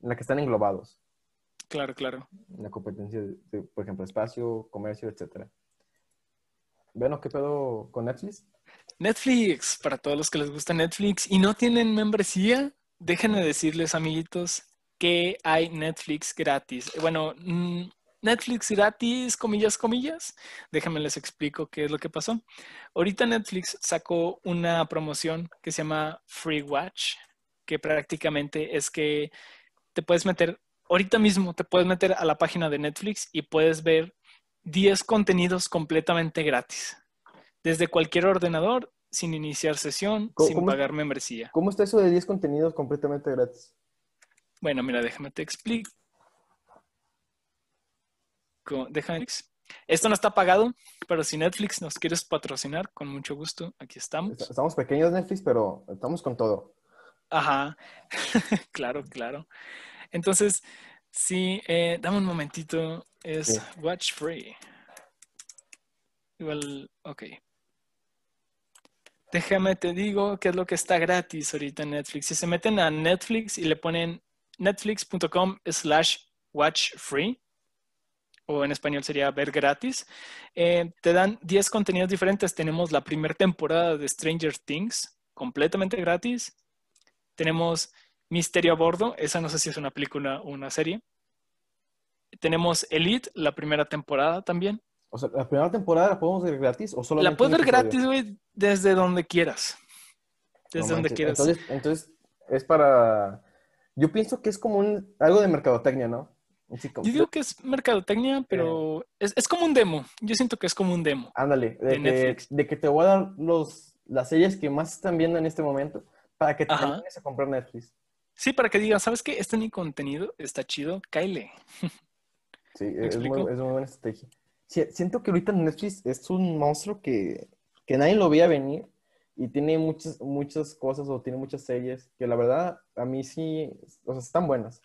B: En la que están englobados,
A: Claro, claro.
B: en la competencia de, de, por ejemplo, espacio, comercio, etcétera. Bueno, ¿qué pedo con Netflix?
A: Netflix, para todos los que les gusta Netflix y no tienen membresía, déjenme decirles, amiguitos, que hay Netflix gratis. Bueno, mm, Netflix gratis, comillas, comillas. Déjenme les explico qué es lo que pasó. Ahorita Netflix sacó una promoción que se llama Free Watch, que prácticamente es que te puedes meter, ahorita mismo te puedes meter a la página de Netflix y puedes ver 10 contenidos completamente gratis. Desde cualquier ordenador, sin iniciar sesión,
B: ¿Cómo-
A: sin pagar membresía.
B: ¿Cómo está eso de 10 contenidos completamente gratis?
A: Bueno, mira, déjame te explico. Co- Déjame. Esto no está pagado, pero si Netflix nos quieres patrocinar, con mucho gusto, aquí estamos.
B: Est- Estamos pequeños Netflix, pero estamos con todo.
A: Ajá, claro, claro. Entonces, sí, eh, dame un momentito. Es
B: Sí.
A: Watch Free. Igual, ok. Déjame te digo qué es lo que está gratis ahorita en Netflix. Si se meten a Netflix y le ponen netflix.com slash watch free, o en español sería ver gratis, eh, te dan 10 contenidos diferentes. Tenemos la primera temporada de Stranger Things, completamente gratis. Tenemos Misterio a Bordo, esa no sé si es una película o una serie. Tenemos Elite, la primera temporada también.
B: O sea, ¿la primera temporada la podemos ver gratis o solamente
A: La puedes ver gratis, güey, desde donde quieras. Desde
B: No
A: donde quieras.
B: Entonces, entonces, es para... Yo pienso que es como un, algo de mercadotecnia, ¿no? Como-
A: Yo digo que es mercadotecnia, pero es, es como un demo. Yo siento que es como un demo.
B: Ándale, de,
A: de
B: de que te voy a dar los, las series que más están viendo en este momento para que te animes a comprar Netflix.
A: Sí, para que digan, ¿sabes qué? Este es mi contenido, está chido, cáele.
B: Sí, es muy, es muy buena estrategia. Sí, siento que ahorita Netflix es un monstruo que, que nadie lo veía venir y tiene muchas, muchas cosas o tiene muchas series que la verdad a mí sí, o sea, están buenas.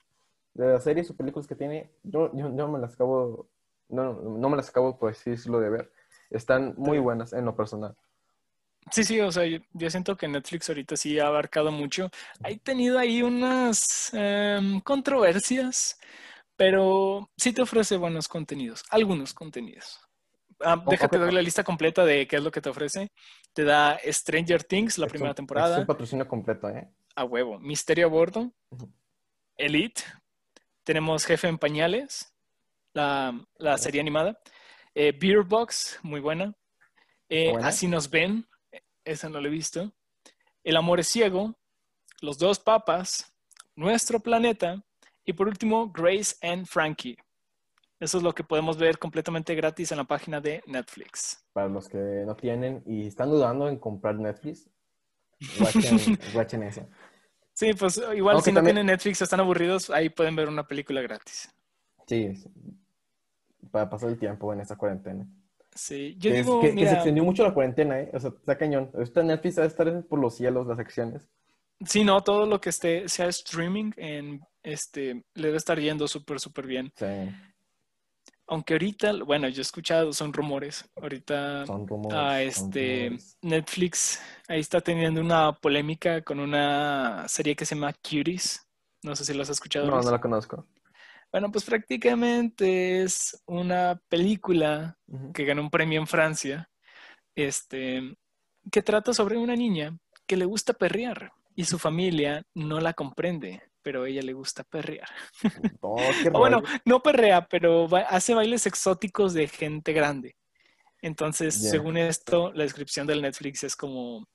B: De las series o películas que tiene, yo, yo, yo me las acabo, no, no me las acabo por así decirlo de ver. Están muy buenas en lo personal.
A: Sí, sí, o sea, yo, yo siento que Netflix ahorita sí ha abarcado mucho. Ha tenido ahí unas em, controversias, pero sí te ofrece buenos contenidos, algunos contenidos. Ah, déjate
B: ok.
A: doy la lista completa de qué es lo que te ofrece. Te da Stranger Things, la
B: Es
A: primera
B: un- Es
A: temporada,
B: un patrocinio completo, ¿eh?
A: a huevo. Misterio a bordo. Elite, tenemos Jefe en Pañales, la, la serie animada. Eh, Beer Box, muy buena. Eh,
B: Buena.
A: Así nos ven, esa no la he visto. El amor es ciego, Los dos papas, Nuestro planeta y por último Grace and Frankie. Eso es lo que podemos ver completamente gratis en la página de Netflix.
B: Para los que no tienen y están dudando en comprar Netflix, watchen, watchen eso.
A: Sí, pues igual
B: Aunque
A: si no
B: también-
A: tienen Netflix, están aburridos, ahí pueden ver una película gratis.
B: Sí, sí. para pasar el tiempo en esta cuarentena.
A: Sí, yo
B: que, es-
A: digo,
B: que- que se extendió mucho la cuarentena, ¿eh? O sea, está cañón. Ahorita Netflix va a estar por los cielos las secciones.
A: sí, no, todo lo que esté, sea streaming, en, este, le debe estar yendo súper, súper bien.
B: Sí,
A: Aunque ahorita, bueno, yo he escuchado, son rumores. Ahorita
B: son rumores.
A: ah, este,
B: rumores.
A: Netflix ahí está teniendo una polémica con una serie que se llama Cuties. No sé si los has escuchado.
B: No, no la conozco.
A: Bueno, pues prácticamente es una película que ganó un premio en Francia, este, que trata sobre una niña que le gusta perrear y su familia no la comprende, pero a ella le gusta perrear.
B: No, qué
A: O bueno, no perrea, pero hace bailes exóticos de gente grande. Entonces, según esto, la descripción del Netflix es como,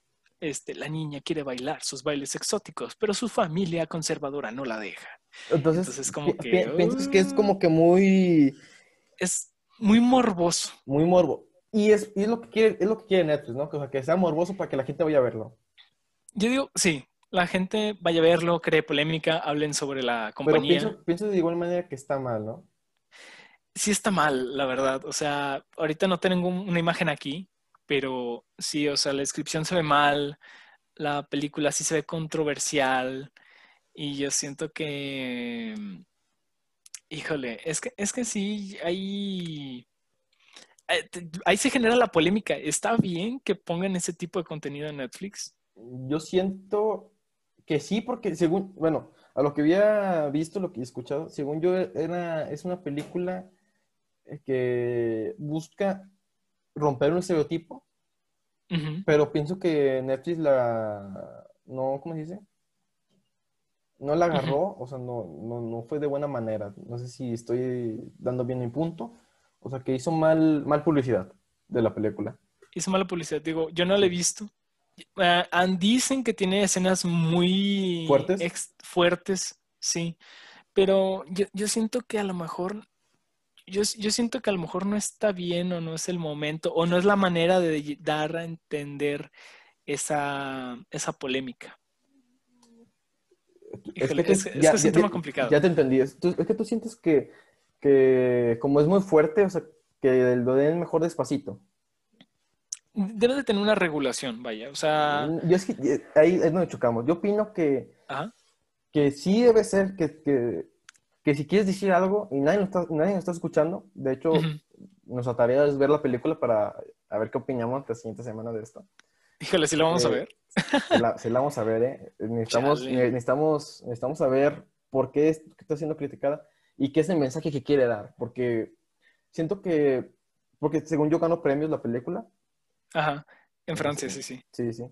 A: este, la niña quiere bailar sus bailes exóticos, pero su familia conservadora no la deja.
B: Entonces,
A: entonces como
B: pi-
A: que,
B: pi- piensas que es
A: uh.
B: como que muy,
A: Es muy morboso.
B: muy morbo. Y es, y es lo que quiere, es lo que quiere Netflix, ¿no? Que, o sea, que sea morboso para que la gente vaya a verlo.
A: Yo digo, sí, la gente vaya a verlo, cree polémica, hablen sobre la
B: Pero
A: compañía.
B: pienso, pienso de igual manera que está mal, ¿no?
A: Sí está mal, la verdad. O sea, ahorita no tengo un- una imagen aquí, pero sí, o sea, la descripción se ve mal, la película sí se ve controversial y yo siento que, híjole, es que, es que sí, ahí, eh, ahí se genera la polémica. ¿Está bien que pongan ese tipo de contenido en Netflix?
B: Yo siento que sí, porque según, bueno, a lo que había visto, lo que he escuchado, según yo, era, es una película eh, que busca romper un estereotipo, pero pienso que Netflix la, no, ¿cómo se dice? No la agarró, o sea, no, no, no fue de buena manera. No sé si estoy dando bien mi punto. O sea, que hizo mal, mal publicidad de la película.
A: hizo mala publicidad. Digo, yo no la he visto. Ah, and dicen que tiene escenas muy
B: ¿Fuertes?
A: ex- fuertes, sí. Pero yo, yo siento que a lo mejor, yo, yo siento que a lo mejor no está bien o no es el momento o no es la manera de dar a entender esa, esa polémica. Híjole, es- es que es un tema complicado.
B: Ya te entendí. Es, tú- que tú sientes que, que como es muy fuerte, o sea, que lo den mejor despacito.
A: Debe de tener una regulación, vaya. O sea,
B: Yo es que eh, ahí es donde chocamos. Yo opino que,
A: ajá.
B: que sí debe ser que, que, que si quieres decir algo y nadie nos está, nadie nos está escuchando, de hecho,
A: Ujú.
B: nuestra tarea es ver la película para a ver qué opinamos la siguiente semana de esto.
A: Híjole, sí lo vamos a
B: Eh,
A: ver.
B: Se la, la vamos a ver, ¿eh? Necesitamos,
A: Chale.
B: necesitamos, necesitamos saber por qué está siendo criticada y qué es el mensaje que quiere dar. Porque siento que, porque según yo ganó premios la película.
A: Ajá. En Francia, sí, sí.
B: Sí, sí.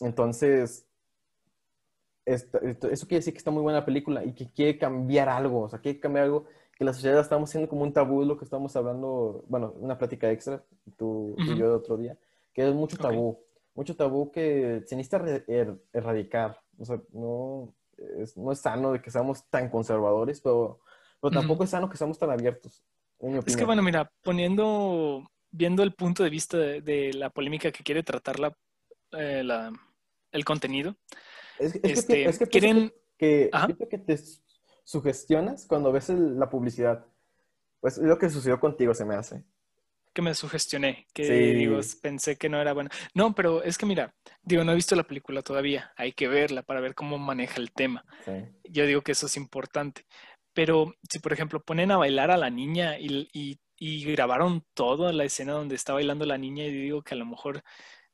B: Entonces, esto- eso quiere decir que está muy buena la película y que quiere cambiar algo. O sea, quiere cambiar algo que la sociedad estamos haciendo como un tabú lo que estamos hablando, bueno, una plática extra, tú, y yo de otro día, que es mucho tabú, mucho tabú que se necesita er, erradicar. O sea, no es, no es sano de que seamos tan conservadores, pero, pero tampoco es sano que seamos tan abiertos.
A: Es que bueno, mira, poniendo, viendo el punto de vista de, la polémica que quiere tratar la, eh, el contenido,
B: es, que, este, quieren... Que, que te sugestionas cuando ves la publicidad. Pues es lo que sucedió contigo, se me hace.
A: Que me sugestioné, que digo, pensé que no era bueno. No, pero es que mira, digo, no he visto la película todavía, hay que verla para ver cómo maneja el tema. Yo digo que eso es importante. Pero si, por ejemplo, ponen a bailar a la niña y, y, y grabaron toda la escena donde está bailando la niña, y digo que a lo mejor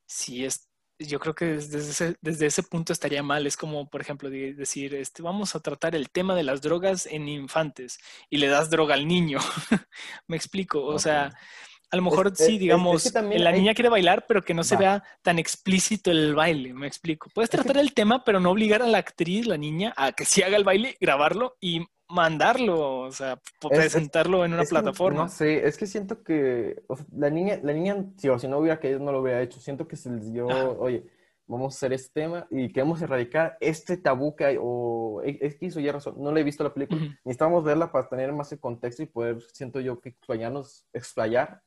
A: si es yo creo que desde ese, desde ese punto estaría mal. Es como, por ejemplo, decir, este, vamos a tratar el tema de las drogas en infantes y le das droga al niño. Me explico. O sea, a lo mejor sí, digamos, la niña quiere bailar, pero que no se vea tan explícito el baile. Me explico. Puedes tratar el tema, pero no obligar a la actriz, la niña, a que sí haga el baile, grabarlo y mandarlo, o sea, presentarlo en una plataforma.
B: no sé, es que siento que la niña, la niña, si, o si no hubiera que no lo hubiera hecho, siento que se les dio, oye, vamos a hacer este tema y queremos erradicar este tabú que hay, o es que hizo ya razón, no le he visto la película, necesitamos verla para tener más el contexto y poder, siento yo, que explayarnos, explayar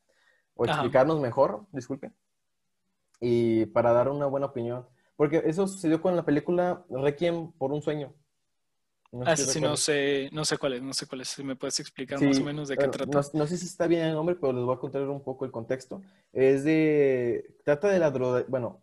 B: o explicarnos mejor, disculpe, y para dar una buena opinión. Porque eso sucedió con la película Requiem por un sueño.
A: No ah, sí, no sé, no sé cuál es, no sé cuál es. Si me puedes explicar más o menos de qué trata.
B: No, sé si está bien el nombre, pero les voy a contar un poco el contexto. Es de, trata de la droga, bueno,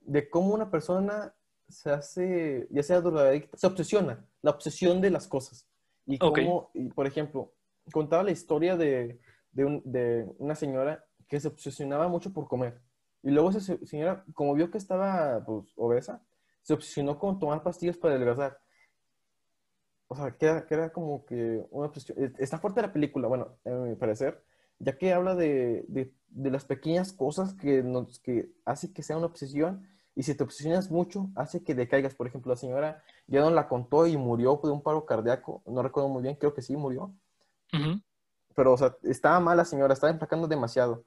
B: de cómo una persona se hace, ya sea drogadicta, se obsesiona, la obsesión de las cosas. Y cómo, por ejemplo, contaba la historia de, de, de una señora que se obsesionaba mucho por comer. Y luego esa señora, como vio que estaba pues, obesa, se obsesionó con tomar pastillas para adelgazar o sea, queda, queda como que una eh, Está fuerte la película, bueno, a mi parecer, ya que habla de, de, de, las pequeñas cosas que, nos, que hace que sea una obsesión. Y si te obsesionas mucho, hace que decaigas. Por ejemplo, la señora ya no la contó y murió de un paro cardíaco. No recuerdo muy bien, creo que sí murió. Pero, o sea, estaba mal la señora, estaba empacando demasiado.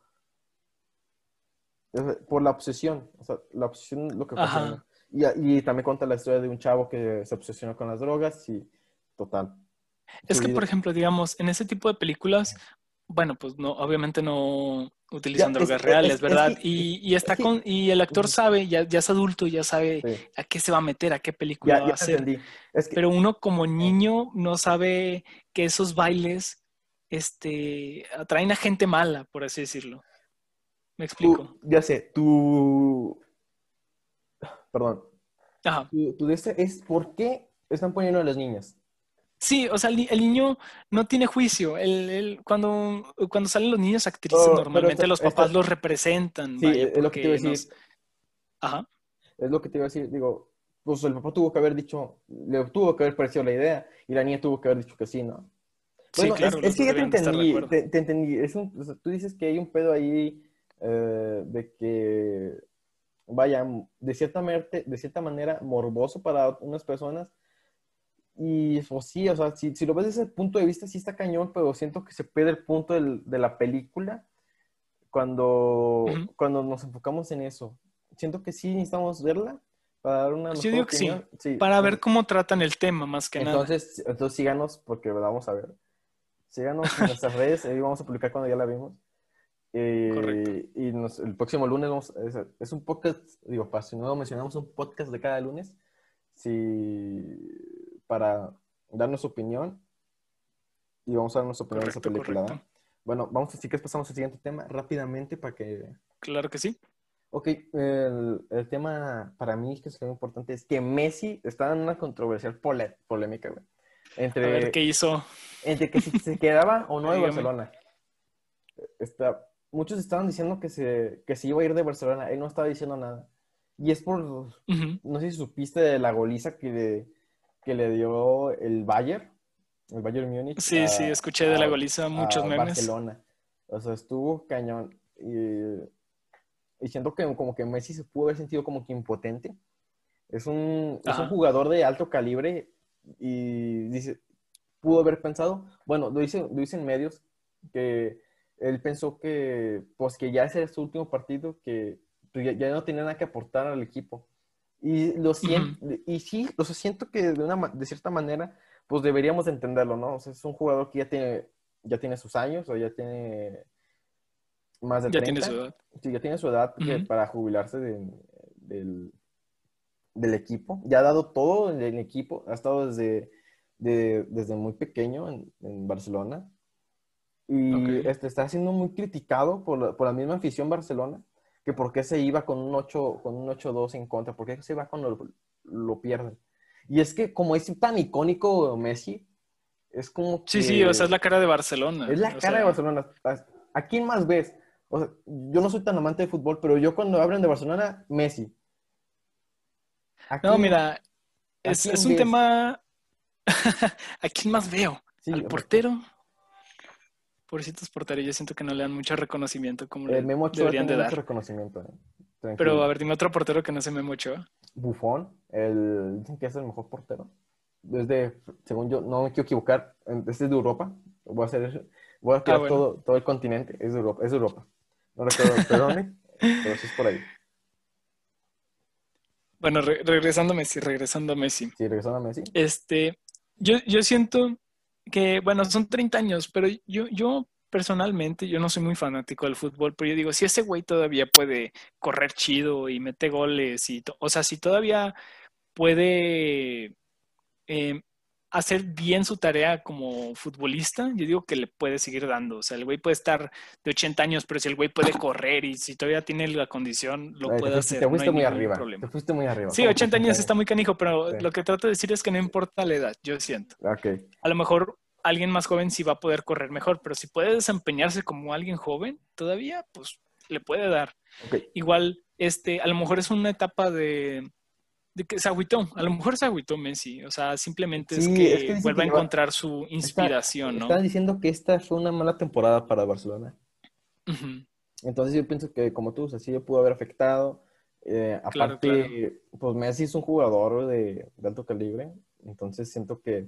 B: Por la obsesión. O sea, la obsesión lo que pasa. Y, y, también cuenta la historia de un chavo que se obsesionó con las drogas y total.
A: Es que, por ejemplo, digamos, en ese tipo de películas, bueno, pues no, obviamente no utilizan drogas reales, ¿verdad? y, está con, y el actor sabe, ya, ya es adulto, ya sabe a qué se va a meter, a qué película va a hacer. Pero uno como niño no sabe que esos bailes este, atraen a gente mala, por así decirlo. ¿Me explico?
B: ya sé, tú... Perdón. Ajá. Tú, es por qué están poniendo a las niñas.
A: Sí, o sea, el, niño no tiene juicio. El, cuando, cuando salen los niños actrices, oh, normalmente los papás los representan.
B: Sí, es lo que te iba a decir. Ajá. Es lo que te iba a decir. Digo, pues el papá tuvo que haber dicho, le tuvo que haber parecido la idea y la niña tuvo que haber dicho que sí, ¿no? Bueno, sí, claro, es, que ya te entendí, te, entendí. Es un, tú dices que hay un pedo ahí eh, de que, vaya, de cierta, de cierta manera morboso para unas personas y pues sí, o sea, si, si, lo ves desde ese punto de vista, sí está cañón, pero siento que se pierde el punto del, de la película cuando, cuando nos enfocamos en eso. Siento que sí necesitamos verla para dar una
A: Yo digo que sí, para ver cómo tratan el tema, más que
B: nada.
A: Entonces,
B: síganos, porque vamos a ver. Síganos en nuestras redes, ahí vamos a publicar cuando ya la vimos. Eh, y el próximo lunes vamos, es, es, un podcast, digo, para si no mencionamos un podcast de cada lunes. Si para darnos opinión y vamos a dar nuestra opinión de esa película. Bueno, vamos decir que pasamos al siguiente tema rápidamente para que...
A: Claro que sí.
B: Ok, el, el tema para mí que es muy importante es que Messi está en una controversial polémica, güey.
A: Entre, a ver, ¿qué hizo?
B: Entre que si se quedaba o no de Barcelona. Está, muchos estaban diciendo que se, que se iba a ir de Barcelona. Él no estaba diciendo nada. Y es por, no sé si supiste de la goliza que, de, que le dio el Bayern, el Bayern Múnich.
A: Sí, sí, escuché de la goliza muchos memes.
B: Barcelona. O sea, estuvo cañón. Y, siento que como que Messi se pudo haber sentido como que impotente. Es un, es un jugador de alto calibre y dice, pudo haber pensado? Bueno, lo dicen, lo dicen medios que él pensó que, pues, que ya ese era su último partido, que pues, ya, ya no tenía nada que aportar al equipo. Y lo siento, y sí, lo siento que de, una, de cierta manera, pues deberíamos entenderlo, ¿no? O sea, es un jugador que ya tiene, ya tiene sus años o ya tiene más de
A: Ya
B: 30.
A: tiene su edad.
B: Sí, ya tiene su edad para jubilarse de- del, del equipo. Ya ha dado todo en el equipo. Ha estado desde, de- desde muy pequeño en, en Barcelona. Y este, está siendo muy criticado por la, por la misma afición Barcelona, que por qué se iba con un 8, con un 8-2 en contra, por qué se va cuando lo, lo pierden. Y es que como es tan icónico Messi, es como
A: Sí,
B: que-
A: sí, o sea, es la cara de Barcelona.
B: es la cara de Barcelona. ¿A- ¿A quién más ves? O sea, yo no soy tan amante de fútbol, pero yo cuando hablan de Barcelona, Messi. ¿A
A: No, mira,
B: ¿a
A: es, un
B: ves?
A: tema. ¿A quién más veo?
B: Sí,
A: ¿Al portero? Pobrecitos porteros, yo siento que no le dan mucho reconocimiento como
B: El
A: le
B: Memo Ochoa
A: deberían de
B: tiene
A: dar.
B: mucho reconocimiento. eh.
A: Pero a ver, dime otro portero que no se Memo Ochoa.
B: Buffon, el, dicen que es el mejor portero. Desde, según yo, no me quiero equivocar, este es de Europa. Voy a hacer, voy a tirar
A: Ah, bueno.
B: todo, todo el continente, es de Europa. Es de Europa. No recuerdo, perdóname, pero sí es por ahí.
A: Bueno, re- regresando a Messi, regresando a Messi.
B: Sí, regresando a Messi.
A: Este, yo, yo siento que, bueno, son 30 años, pero yo, yo personalmente, yo no soy muy fanático del fútbol, pero yo digo, si ese güey todavía puede correr chido y mete goles, y o sea, si todavía puede eh, hacer bien su tarea como futbolista, yo digo que le puede seguir dando. O sea, el güey puede estar de 80 años, pero si el güey puede correr y si todavía tiene la condición, lo puede
B: te
A: hacer.
B: te
A: no
B: fuiste
A: hay
B: muy arriba.
A: problema.
B: Te fuiste muy arriba.
A: Sí,
B: ¿Cómo
A: 80
B: que
A: años está muy canijo, pero
B: Sí.
A: lo que trato de decir es que no importa la edad, yo siento. A lo mejor alguien más joven sí va a poder correr mejor, pero si puede desempeñarse como alguien joven, todavía, pues le puede dar. Igual, este, a lo mejor es una etapa de, de que se agüitó, a lo mejor se agüitó Messi, o sea, simplemente es
B: Sí,
A: que,
B: es que
A: vuelva a encontrar su inspiración, ¿no?
B: Están diciendo que esta fue una mala temporada para Barcelona.
A: Ujú.
B: Entonces yo pienso que, como tú, o sea, sí le pudo haber afectado. Eh,
A: Claro,
B: aparte, pues Messi es un jugador de, de alto calibre. Entonces siento que,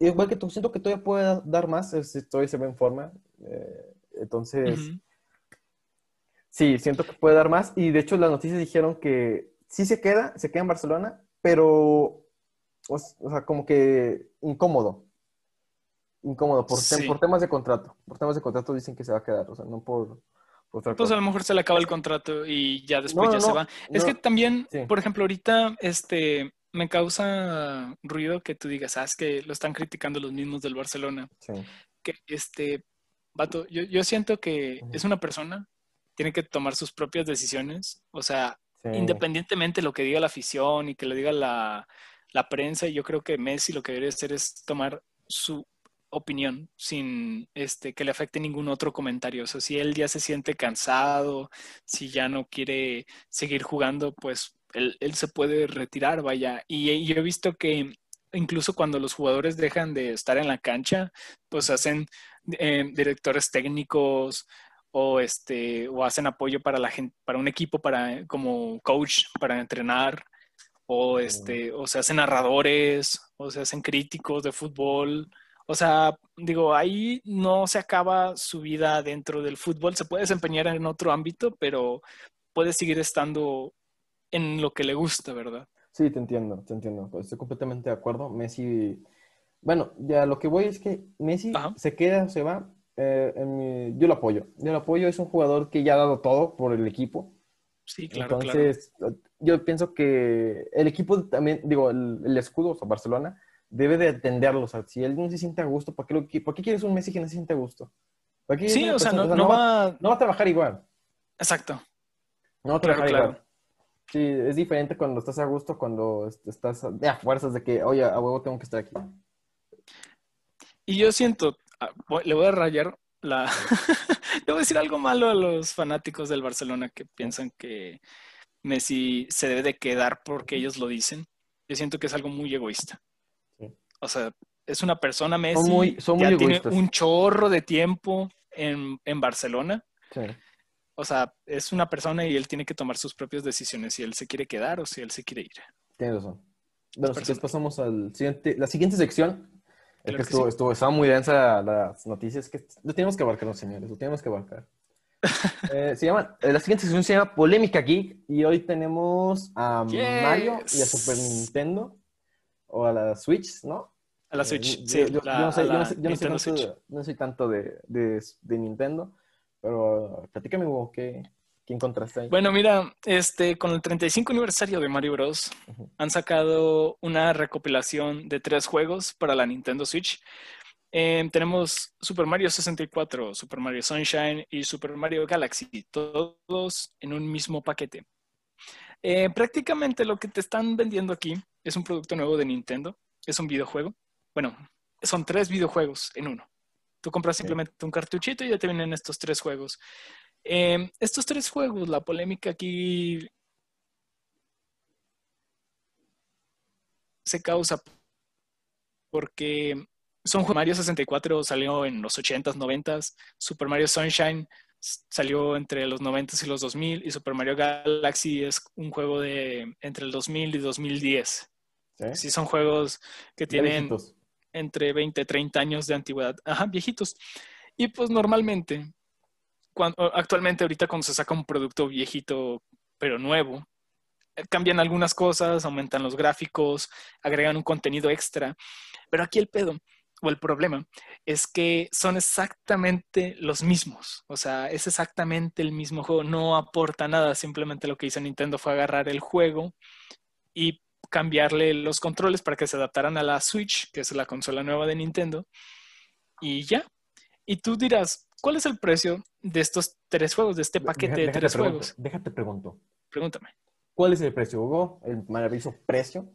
B: igual que tú, siento que todavía puede dar más, es- todavía se ve en forma. Eh, entonces,
A: Ujú.
B: sí, siento que puede dar más. Y de hecho las noticias dijeron que sí se queda, se queda en Barcelona, pero, o, sea, como que incómodo. Incómodo, por, tem-
A: Sí.
B: por temas de contrato. Por temas de contrato dicen que se va a quedar, o sea, no por, por otra
A: Pues a lo mejor se le acaba el contrato y ya después
B: No,
A: ya
B: no,
A: se
B: no,
A: va. Es que también,
B: Sí.
A: por ejemplo, ahorita este, me causa ruido que tú digas, ah, es que lo están criticando los mismos del Barcelona.
B: Sí.
A: Que este, vato, yo, yo siento que es una persona, tiene que tomar sus propias decisiones. O sea, Independientemente de lo que diga la afición y que le diga la, la prensa, yo creo que Messi lo que debería hacer es tomar su opinión sin este, que le afecte ningún otro comentario. O sea, si él ya se siente cansado, si ya no quiere seguir jugando, pues él, él se puede retirar, vaya. Y, y yo he visto que incluso cuando los jugadores dejan de estar en la cancha, pues hacen eh, directores técnicos o este o hacen apoyo para la gente para un equipo para como coach para entrenar o este o se hacen narradores o se hacen críticos de fútbol o sea digo ahí no se acaba su vida dentro del fútbol se puede desempeñar en otro ámbito pero puede seguir estando en lo que le gusta verdad
B: Sí, te entiendo, te entiendo. Pues Estoy completamente de acuerdo. Messi, bueno, ya lo que voy es que Messi
A: Ajá.
B: se queda, se va. Eh, en mi- Yo lo apoyo. Yo lo apoyo. Es un jugador que ya ha dado todo por el equipo.
A: sí claro
B: Entonces, yo pienso que el equipo también, digo, el, el escudo, o sea, Barcelona, debe de atenderlo. O sea, si él no se siente a gusto, ¿para qué, lo, ¿para qué quieres un Messi que no se siente a gusto? ¿Para qué
A: claro sí o sea no, no va
B: no va a trabajar igual.
A: exacto
B: No va a trabajar
A: claro.
B: igual. Sí, es diferente cuando estás a gusto, cuando est- estás de a fuerzas de que, oye, a huevo tengo que estar aquí.
A: Y yo siento, le voy a rayar la... le voy a decir algo malo a los fanáticos del Barcelona que piensan que Messi se debe de quedar porque ellos lo dicen. Yo siento que es algo muy egoísta. O sea, es una persona Messi,
B: muy- son
A: ya
B: muy
A: tiene
B: egoístas.
A: un chorro de tiempo en, en Barcelona.
B: Sí.
A: O sea, es una persona y él tiene que tomar sus propias decisiones si él se quiere quedar o si él se quiere ir.
B: Tienes razón. Bueno, si pasamos al siguiente, la siguiente sección, Es que
A: que
B: estuvo,
A: sí.
B: estuvo, estaba muy densa las noticias. Que lo tenemos que abarcar, los señores, lo tenemos que abarcar. Eh, se llama, eh, la siguiente sección se llama Polémica Geek y hoy tenemos a
A: Yes.
B: Mario y a Super Nintendo o a la Switch, ¿no?
A: A la
B: Eh,
A: Switch, sí.
B: yo, yo
A: la-
B: no sé,
A: a
B: yo no sé- sé tanto, soy tanto de, de, de Nintendo, pero platícame, ¿qué, ¿qué encontraste ahí?
A: Bueno, mira, este, con el 35 aniversario de Mario Bros. Han sacado una recopilación de tres juegos para la Nintendo Switch. Eh, tenemos Super Mario 64, Super Mario Sunshine y Super Mario Galaxy, todos en un mismo paquete. Eh, prácticamente lo que te están vendiendo aquí es un producto nuevo de Nintendo, es un videojuego. Bueno, son tres videojuegos en uno. Tú compras simplemente un cartuchito y ya te vienen estos tres juegos. Eh, estos tres juegos, la polémica aquí se causa porque son juegos- Mario 64 salió en los 80s, 90s, Super Mario Sunshine salió entre los 90s y los 2000 y Super Mario Galaxy es un juego de entre el 2000 y 2010.
B: ¿Sí?
A: Sí, son juegos que tienen entre 20 y 30 años de antigüedad. Ajá, viejitos. Y pues normalmente, actualmente ahorita cuando se saca un producto viejito pero nuevo, eh, cambian algunas cosas, aumentan los gráficos, agregan un contenido extra. Pero aquí el pedo o el problema es que son exactamente los mismos. O sea, es exactamente el mismo juego. No aporta nada. Simplemente lo que hizo Nintendo fue agarrar el juego y cambiarle los controles para que se adaptaran a la Switch, que es la consola nueva de Nintendo. Y ya. Y tú dirás, ¿cuál es el precio de estos tres juegos, de este paquete
B: Deja-
A: de tres
B: pregunto,
A: juegos?
B: Déjate pregunto.
A: Pregúntame.
B: ¿Cuál es el precio, Hugo? El maravilloso precio.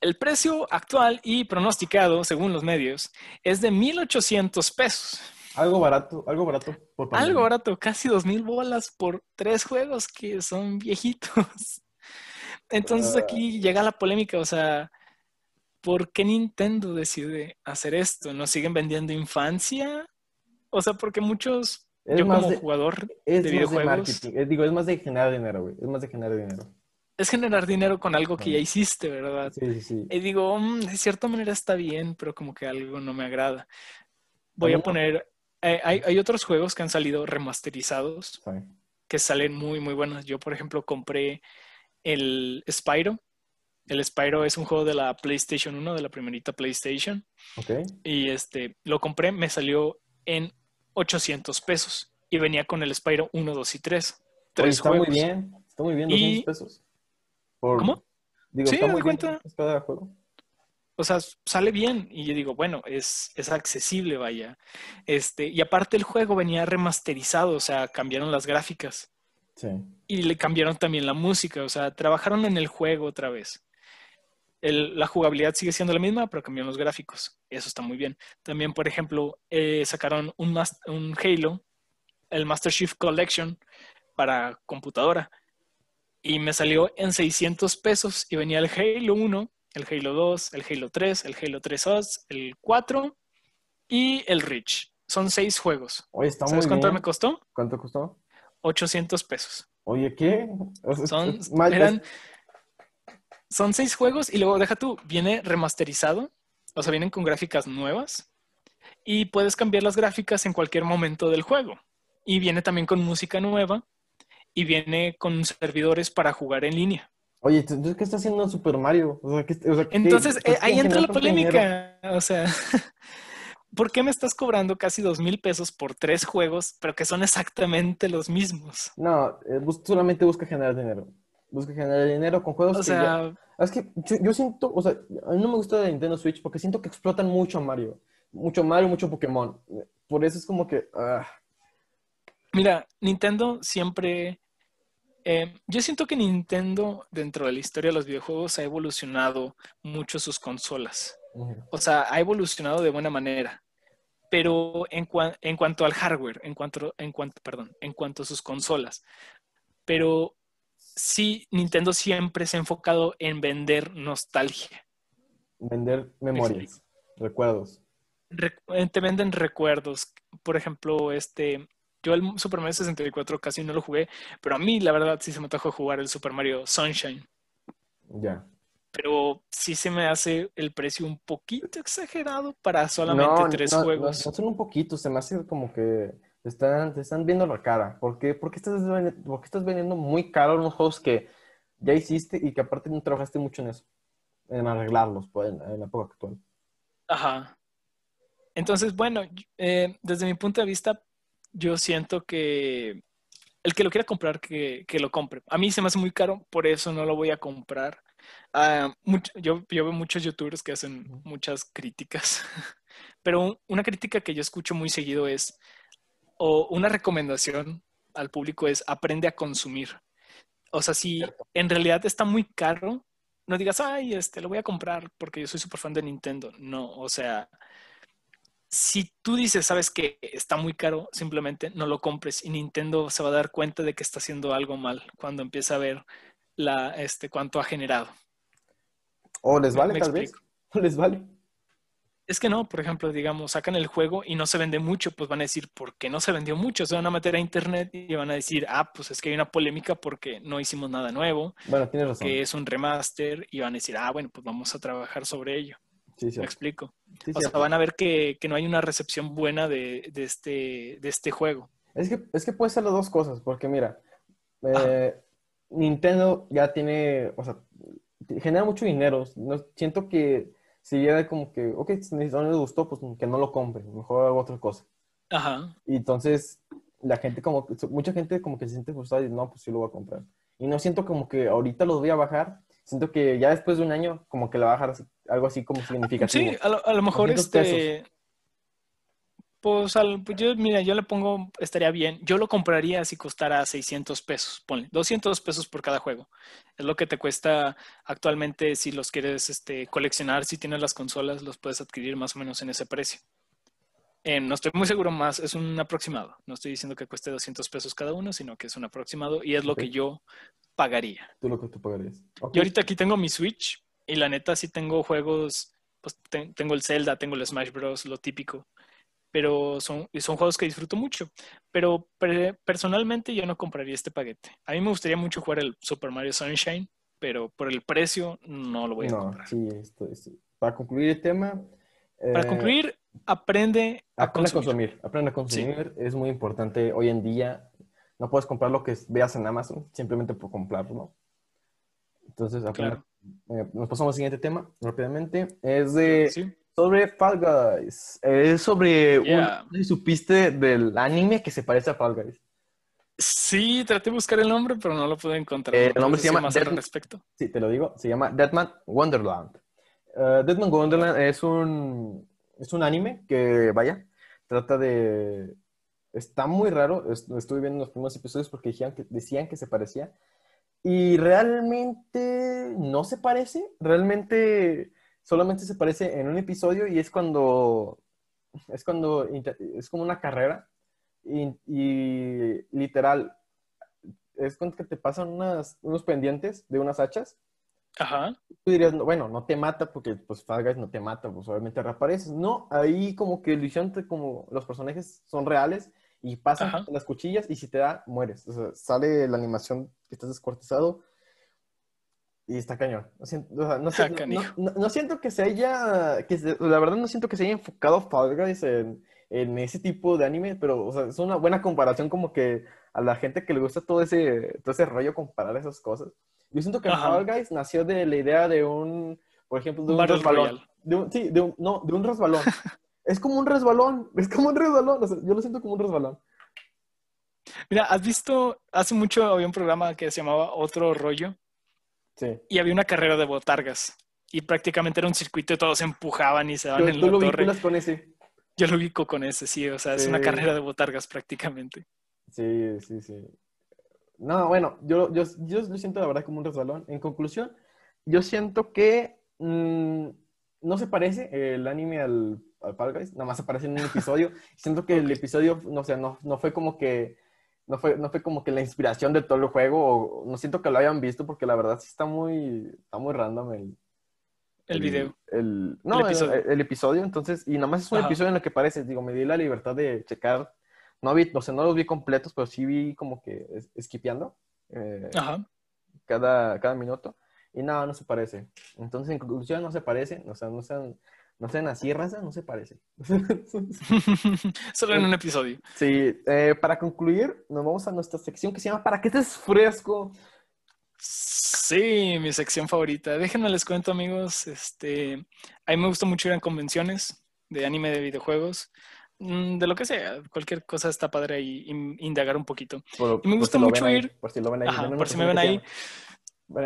A: El precio actual y pronosticado, según los medios, es de 1.800 pesos.
B: Algo barato, algo barato por pandemia.
A: Algo barato, casi 2.000 bolas por tres juegos que son viejitos. Entonces
B: Ah.
A: aquí llega la polémica, o sea, ¿por qué Nintendo decide hacer esto? ¿Nos siguen vendiendo infancia? O sea, porque muchos,
B: Es
A: yo como
B: de-
A: jugador
B: Es
A: de
B: más de
A: videojuegos,
B: marketing. Eh, digo, es más de generar dinero, güey. Es más de generar dinero.
A: es generar dinero con algo que ya hiciste, ¿verdad?
B: Sí, sí, sí.
A: Y digo, "Mm, de cierta manera está bien, pero como que algo no me agrada. Voy a poner, eh, hay, hay otros juegos que han salido remasterizados,
B: Sí.
A: que salen muy, muy buenos. Yo, por ejemplo, compré el Spyro. El Spyro es un juego de la PlayStation 1, de la primerita PlayStation.
B: Ok.
A: Y este, lo compré, me salió en 800 pesos. Y venía con el Spyro 1, 2 y 3.
B: Oye,
A: Tres
B: está
A: juegos.
B: muy bien. Está muy bien,
A: Y-
B: 200 pesos. Por-
A: ¿Cómo?
B: Digo,
A: Sí,
B: está
A: haz
B: muy bien.
A: cuenta.
B: cada juego.
A: O sea, sale bien. Y yo digo, bueno, es, es accesible, vaya. Este, y aparte el juego venía remasterizado, o sea, cambiaron las gráficas.
B: Sí.
A: y le cambiaron también la música, o sea, trabajaron en el juego otra vez. El- la jugabilidad sigue siendo la misma, pero cambiaron los gráficos. Eso está muy bien. También, por ejemplo, eh, sacaron un, Halo, el Master Chief Collection para computadora. Y me salió en 600 pesos y venía el Halo 1, el Halo 2, el Halo 3, el Halo 3 Us, el 4 y el Reach. Son seis juegos.
B: Oye, está muy
A: ¿Sabes cuánto
B: bien.
A: me costó?
B: ¿Cuánto costó?
A: 800 pesos.
B: Oye, ¿qué?
A: Son, eran, son seis juegos y luego deja tú, viene remasterizado, o sea, vienen con gráficas nuevas y puedes cambiar las gráficas en cualquier momento del juego. Y viene también con música nueva y viene con servidores para jugar en línea.
B: Oye, entonces, ¿qué está haciendo Super Mario? O sea, ¿qué- o sea, ¿qué-
A: Entonces,
B: qué-
A: eh, ahí entra la
B: dinero?
A: polémica. O sea, ¿por qué me estás cobrando casi dos mil pesos por tres juegos, pero que son exactamente los mismos?
B: No, eh, solamente busca generar dinero. Busca generar dinero con juegos
A: O
B: que ya-
A: sea,
B: Es que yo, yo siento, o sea, a mí no me gusta de Nintendo Switch porque siento que explotan mucho a Mario. Mucho Mario, mucho Pokémon. Por eso es como que... ah,
A: Mira, Nintendo siempre... eh, yo siento que Nintendo, dentro de la historia de los videojuegos, ha evolucionado mucho sus consolas. O sea, ha evolucionado de buena manera. Pero en, cua- en cuanto al hardware, en cuanto, en cuanto, perdón, en cuanto a sus consolas. Pero sí, Nintendo siempre se ha enfocado en vender nostalgia.
B: Vender memorias, recuerdos.
A: Re- te venden recuerdos. Por ejemplo, este, yo el Super Mario 64 casi no lo jugué, pero a mí la verdad sí se me tocó jugar el Super Mario Sunshine.
B: Ya.
A: pero sí se me hace el precio un poquito exagerado para solamente tres
B: no,
A: juegos.
B: No, no, solo un poquito, se me hace como que te están, te están viendo la cara. ¿Por qué? ¿Por qué estás, vendiendo, por qué estás vendiendo muy caro unos juegos que ya hiciste y que aparte no trabajaste mucho en eso? En arreglarlos pues, en, en la época actual.
A: Ajá. Entonces, bueno, eh, desde mi punto de vista, yo siento que el que lo quiera comprar, que, que, lo compre. A mí se me hace muy caro, por eso no lo voy a comprar. Uh, mucho, yo, yo, veo muchos youtubers que hacen muchas críticas, pero una crítica que yo escucho muy seguido es, o una recomendación al público es, aprende a consumir. O sea, si en realidad está muy caro, no digas, ay, este, lo voy a comprar porque yo soy súper fan de Nintendo. No, o sea, si tú dices, sabes que está muy caro, simplemente no lo compres y Nintendo se va a dar cuenta de que está haciendo algo mal cuando empieza a ver la, este, cuánto ha generado.
B: O les vale, tal vez. O les vale.
A: Es que no, por ejemplo, digamos, sacan el juego y no se vende mucho, pues van a decir, ¿por qué no se vendió mucho? Se van a meter a internet y van a decir, ah, pues es que hay una polémica porque no hicimos nada nuevo.
B: Bueno, tienes razón.
A: Que es un remaster y van a decir, ah, bueno, pues vamos a trabajar sobre ello.
B: Sí, sí.
A: Me explico.
B: Sí,
A: o sea, van a ver que, que, no hay una recepción buena de, de, este, de este juego.
B: Es que, es que puede ser las dos cosas, porque mira, eh, Nintendo ya tiene, o sea, genera mucho dinero. No, siento que si ya como que, ok, si no les gustó, pues que no lo compren, mejor hago otra cosa.
A: Ajá.
B: Y entonces, la gente como, mucha gente como que se siente frustrada y no, pues sí lo voy a comprar. Y no siento como que ahorita los voy a bajar, siento que ya después de un año como que le va a bajar así, algo así como significativo.
A: Sí, a lo, a lo mejor este... Pues, al, pues, yo, mira, yo le pongo, estaría bien. Yo lo compraría si costara 600 pesos, ponle, 200 pesos por cada juego. Es lo que te cuesta actualmente si los quieres este, coleccionar, si tienes las consolas, los puedes adquirir más o menos en ese precio. Eh, no estoy muy seguro más, es un aproximado. No estoy diciendo que cueste 200 pesos cada uno, sino que es un aproximado y es lo okay. que yo pagaría.
B: Tú lo que tú pagarías.
A: Okay. Yo ahorita aquí tengo mi Switch y la neta sí tengo juegos, pues te, tengo el Zelda, tengo el Smash Bros, lo típico pero son, son juegos que disfruto mucho. Pero per, personalmente yo no compraría este paquete. A mí me gustaría mucho jugar el Super Mario Sunshine, pero por el precio no lo voy a
B: no,
A: comprar.
B: Sí, esto, esto. Para concluir el tema...
A: Para
B: eh,
A: concluir, aprende a consumir.
B: consumir. Aprende a consumir. Sí. Es muy importante hoy en día. No puedes comprar lo que veas en Amazon simplemente por comprarlo. Entonces, aprende. Claro. Eh, nos pasamos al siguiente tema rápidamente. Es de... Sí sobre Fall Guys. Es sobre
A: yeah.
B: un... ¿Supiste del anime que se parece a Fall Guys?
A: Sí, traté de buscar el nombre, pero no lo pude encontrar.
B: Eh, el nombre se llama
A: más
B: Dead...
A: al respecto?
B: Sí, te lo digo. Se llama Deadman Wonderland. Uh, Deadman Wonderland es un, es un anime que, vaya, trata de... Está muy raro. Estuve viendo los primeros episodios porque decían que, decían que se parecía. Y realmente no se parece. Realmente solamente se parece en un episodio y es cuando es cuando es como una carrera y, y literal es cuando que te pasan unas, unos pendientes de unas hachas.
A: Ajá.
B: Tú dirías, bueno, no te mata porque pues Fall Guys no te mata, pues obviamente reapareces. No, ahí como que hicieron como los personajes son reales y pasan
A: Ajá.
B: las cuchillas y si te da, mueres. O sea, sale la animación que estás descuartizado y está cañón. No siento, o sea, no, sé,
A: Ah,
B: no, no, no siento que se haya, que se- la verdad no siento que se haya enfocado Fall Guys en, en ese tipo de anime, pero o sea, es una buena comparación como que a la gente que le gusta todo ese, todo ese rollo comparar esas cosas. Yo siento que
A: Ajá.
B: Fall Guys nació de la idea de un, por ejemplo, de un
A: Battle
B: resbalón.
A: Royale.
B: De un, sí, de un, no, de un resbalón. es como un resbalón, es como un resbalón, o sea, yo lo siento como un resbalón.
A: Mira, ¿has visto? Hace mucho había un programa que se llamaba Otro Rollo
B: Sí.
A: y había una carrera de botargas. Y prácticamente era un circuito y todos se empujaban y se daban en la
B: lo
A: torre.
B: con ese.
A: Yo lo ubico con ese, sí. O sea, es una carrera de botargas prácticamente.
B: Sí, sí, sí. No, bueno, yo, yo, yo lo siento la verdad como un resbalón. En conclusión, yo siento que mm, no se parece el anime al, al Fall Guys, nada más se parece en un episodio. siento que el episodio, no sé, no, no fue como que no fue, no fue como que la inspiración de todo el juego, o no siento que lo hayan visto, porque la verdad sí está muy, está muy random el,
A: El video.
B: el- no,
A: El episodio.
B: el- el episodio, entonces, y nada más es un
A: Ajá.
B: episodio en el que parece, digo, me di la libertad de checar, no vi, o sea, no los vi completos, pero sí vi como que es- skipeando eh,
A: Ajá.
B: cada, cada minuto. Y no, no se parece. Entonces, en conclusión, no se parece. O sea, no sean, no sean así, raza, no se parece.
A: Solo en un episodio.
B: Sí, eh, para concluir, nos vamos a nuestra sección que se llama Para que estés fresco.
A: Sí, mi sección favorita. Déjenme les cuento, amigos. Este, a mí me gusta mucho ir a convenciones de anime de videojuegos. Mm, de lo que sea, cualquier cosa está padre ahí, indagar un poquito. y me gusta mucho ir.
B: por si lo ven ahí.
A: Ajá, por si me ven ahí.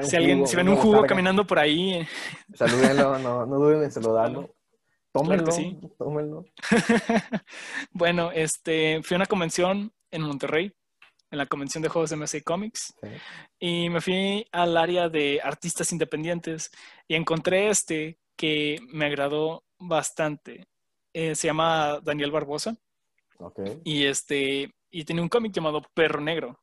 A: si, alguien, si ven un jugo caminando por ahí. Eh.
B: Salúdenlo, no, no duden en saludarlo. Tómenlo, sí. tómenlo.
A: bueno, este, fui a una convención en Monterrey, en la convención de juegos de MSI Comics, y me fui al área de artistas independientes y encontré este que me agradó bastante. Eh, se llama Daniel Barbosa. Y este, y tiene un cómic llamado Perro Negro.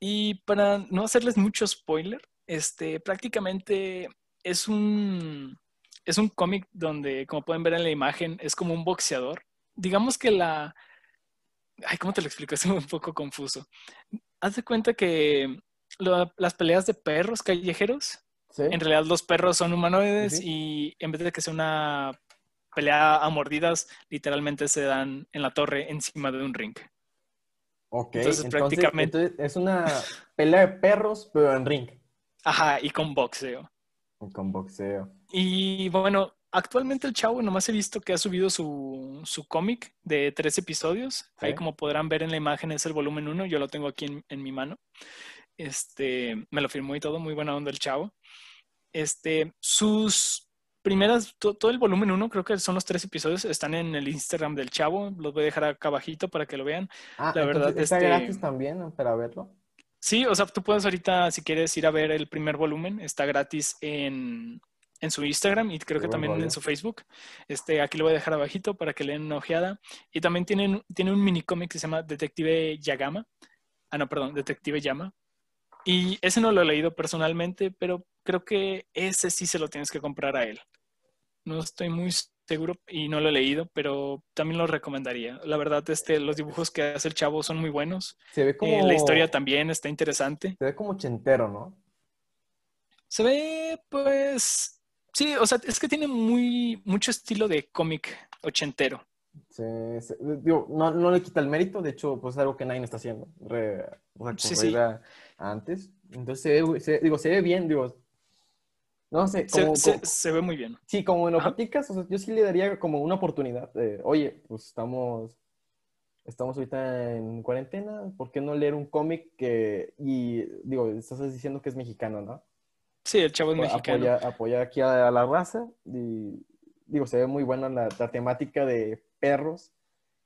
A: Y para no hacerles mucho spoiler, este, prácticamente es un, es un cómic donde, como pueden ver en la imagen, es como un boxeador. Digamos que la... Ay, ¿cómo te lo explico? Es un poco confuso. Haz de cuenta que las peleas de perros callejeros, en realidad los perros son humanoides y en vez de que sea una pelea a mordidas, literalmente se dan en la torre encima de un ring.
B: Ok, entonces, prácticamente... es una pelea de perros, pero en ring.
A: Ajá, y con boxeo.
B: con boxeo.
A: Y bueno, actualmente el chavo nomás he visto que ha subido su, su cómic de tres episodios. Ahí como podrán ver en la imagen es el volumen uno, yo lo tengo aquí en, en mi mano. Este, me lo firmó y todo, muy buena onda el chavo. Este, sus primeras, todo el volumen 1, creo que son los tres episodios, están en el Instagram del chavo. Los voy a dejar acá abajito para que lo vean.
B: Ah, la verdad, está este, gratis también para verlo.
A: Sí, o sea, tú puedes ahorita, si quieres ir a ver el primer volumen, está gratis en, en su Instagram y creo que también en su Facebook. Este, aquí lo voy a dejar abajito para que le den una ojeada. Y también tienen, tiene un mini cómic que se llama Detective Yagama. Ah, no, perdón, Detective Yama. Y ese no lo he leído personalmente, pero creo que ese sí se lo tienes que comprar a él. No estoy muy seguro y no lo he leído, pero también lo recomendaría. La verdad, este, los dibujos que hace el chavo son muy buenos.
B: Se ve como...
A: Eh, la historia también está interesante.
B: Se ve como chentero, ¿no?
A: Se ve, pues... Sí, o sea, es que tiene muy, mucho estilo de cómic ochentero.
B: Sí, digo, no, no, le quita el mérito, de hecho, pues es algo que nadie está haciendo. Re, sí, sí. antes. Entonces, digo, se ve bien, digo, no sé,
A: se, ve muy bien.
B: Sí, como en lo platicas, yo sí le daría como una oportunidad. Oye, pues estamos, estamos ahorita en cuarentena, ¿por qué no leer un cómic que, y digo, estás diciendo que es mexicano, ¿no?
A: Sí, el chavo es mexicano.
B: Apoyar aquí a, la raza y digo, se ve muy buena la temática de perros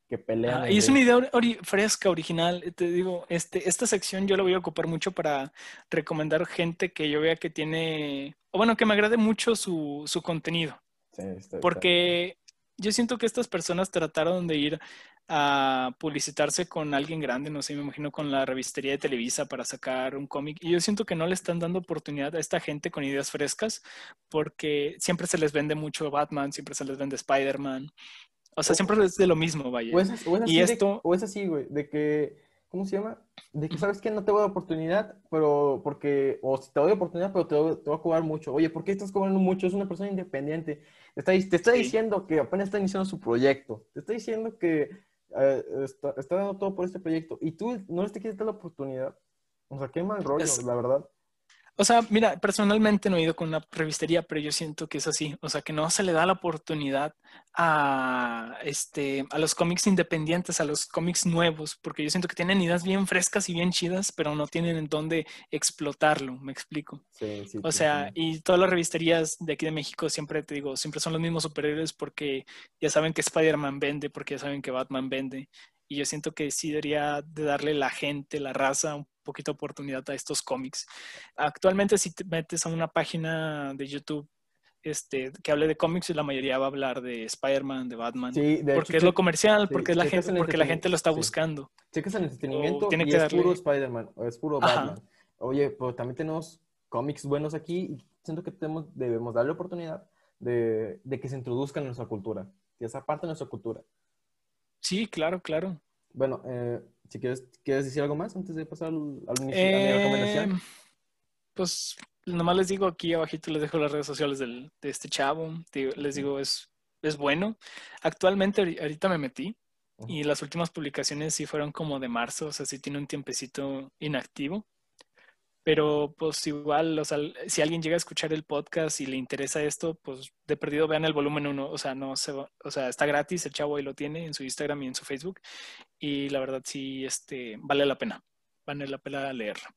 B: que pelean.
A: Ah, y es una idea fresca, original. Te digo, este, esta sección yo la voy a ocupar mucho para recomendar gente que yo vea que tiene, o bueno, que me agrade mucho su, su contenido. Sí, Porque yo siento que estas personas trataron de ir a publicitarse con alguien grande, no sé, me imagino con la revistería de Televisa para sacar un cómic. Y yo siento que no le están dando oportunidad a esta gente con ideas frescas porque siempre se les vende mucho Batman, siempre se les vende Spider-Man. O sea, siempre es de lo mismo, vaya.
B: O es, así, y esto... o es así, güey, de que, ¿cómo se llama? De que sabes que no te voy a dar oportunidad, pero porque, o si te doy oportunidad, pero te, voy, a cobrar mucho. Oye, ¿por qué estás cobrando mucho? Es una persona independiente. Te está, te está diciendo que apenas está iniciando su proyecto. Te está diciendo que eh, está, está, dando todo por este proyecto. Y tú no le te quieres dar la oportunidad. O sea, qué mal rollo, la verdad.
A: O sea, mira, personalmente no he ido con una revistería, pero yo siento que es así. O sea, que no se le da la oportunidad a, este, a los cómics independientes, a los cómics nuevos, porque yo siento que tienen ideas bien frescas y bien chidas, pero no tienen en dónde explotarlo, me explico.
B: Sí, sí,
A: o sea, y todas las revisterías de aquí de México siempre te digo, siempre son los mismos superhéroes porque ya saben que Spider-Man vende, porque ya saben que Batman vende. Y yo siento que sí debería de darle la gente, la raza, un poquito oportunidad a estos cómics. Actualmente si te metes a una página de YouTube este, que hable de cómics, la mayoría va a hablar de Spider-Man, de Batman. porque es lo comercial, porque, la gente, porque la gente lo está buscando.
B: Checas el entretenimiento tiene y que es puro Spider-Man es puro Batman. Oye, pero también tenemos cómics buenos aquí y siento que tenemos, debemos darle oportunidad de, de que se introduzcan en nuestra cultura, que esa parte de nuestra cultura.
A: Sí, claro, claro.
B: Bueno, eh, si quieres, ¿quieres decir algo más antes de pasar al, a mi recomendación?
A: Pues nomás les digo aquí abajito, les dejo las redes sociales del, de este chavo. Les digo, es, es bueno. Actualmente, ahori- ahorita me metí y las últimas publicaciones sí fueron como de marzo, o sea, sí tiene un tiempecito inactivo. Pero pues igual, o sea, si alguien llega a escuchar el podcast y le interesa esto, pues de perdido vean el volumen uno, o sea, no se va- o sea, está gratis, el chavo ahí lo tiene en su Instagram y en su Facebook y la verdad sí, este, vale la pena, vale la pena leerlo.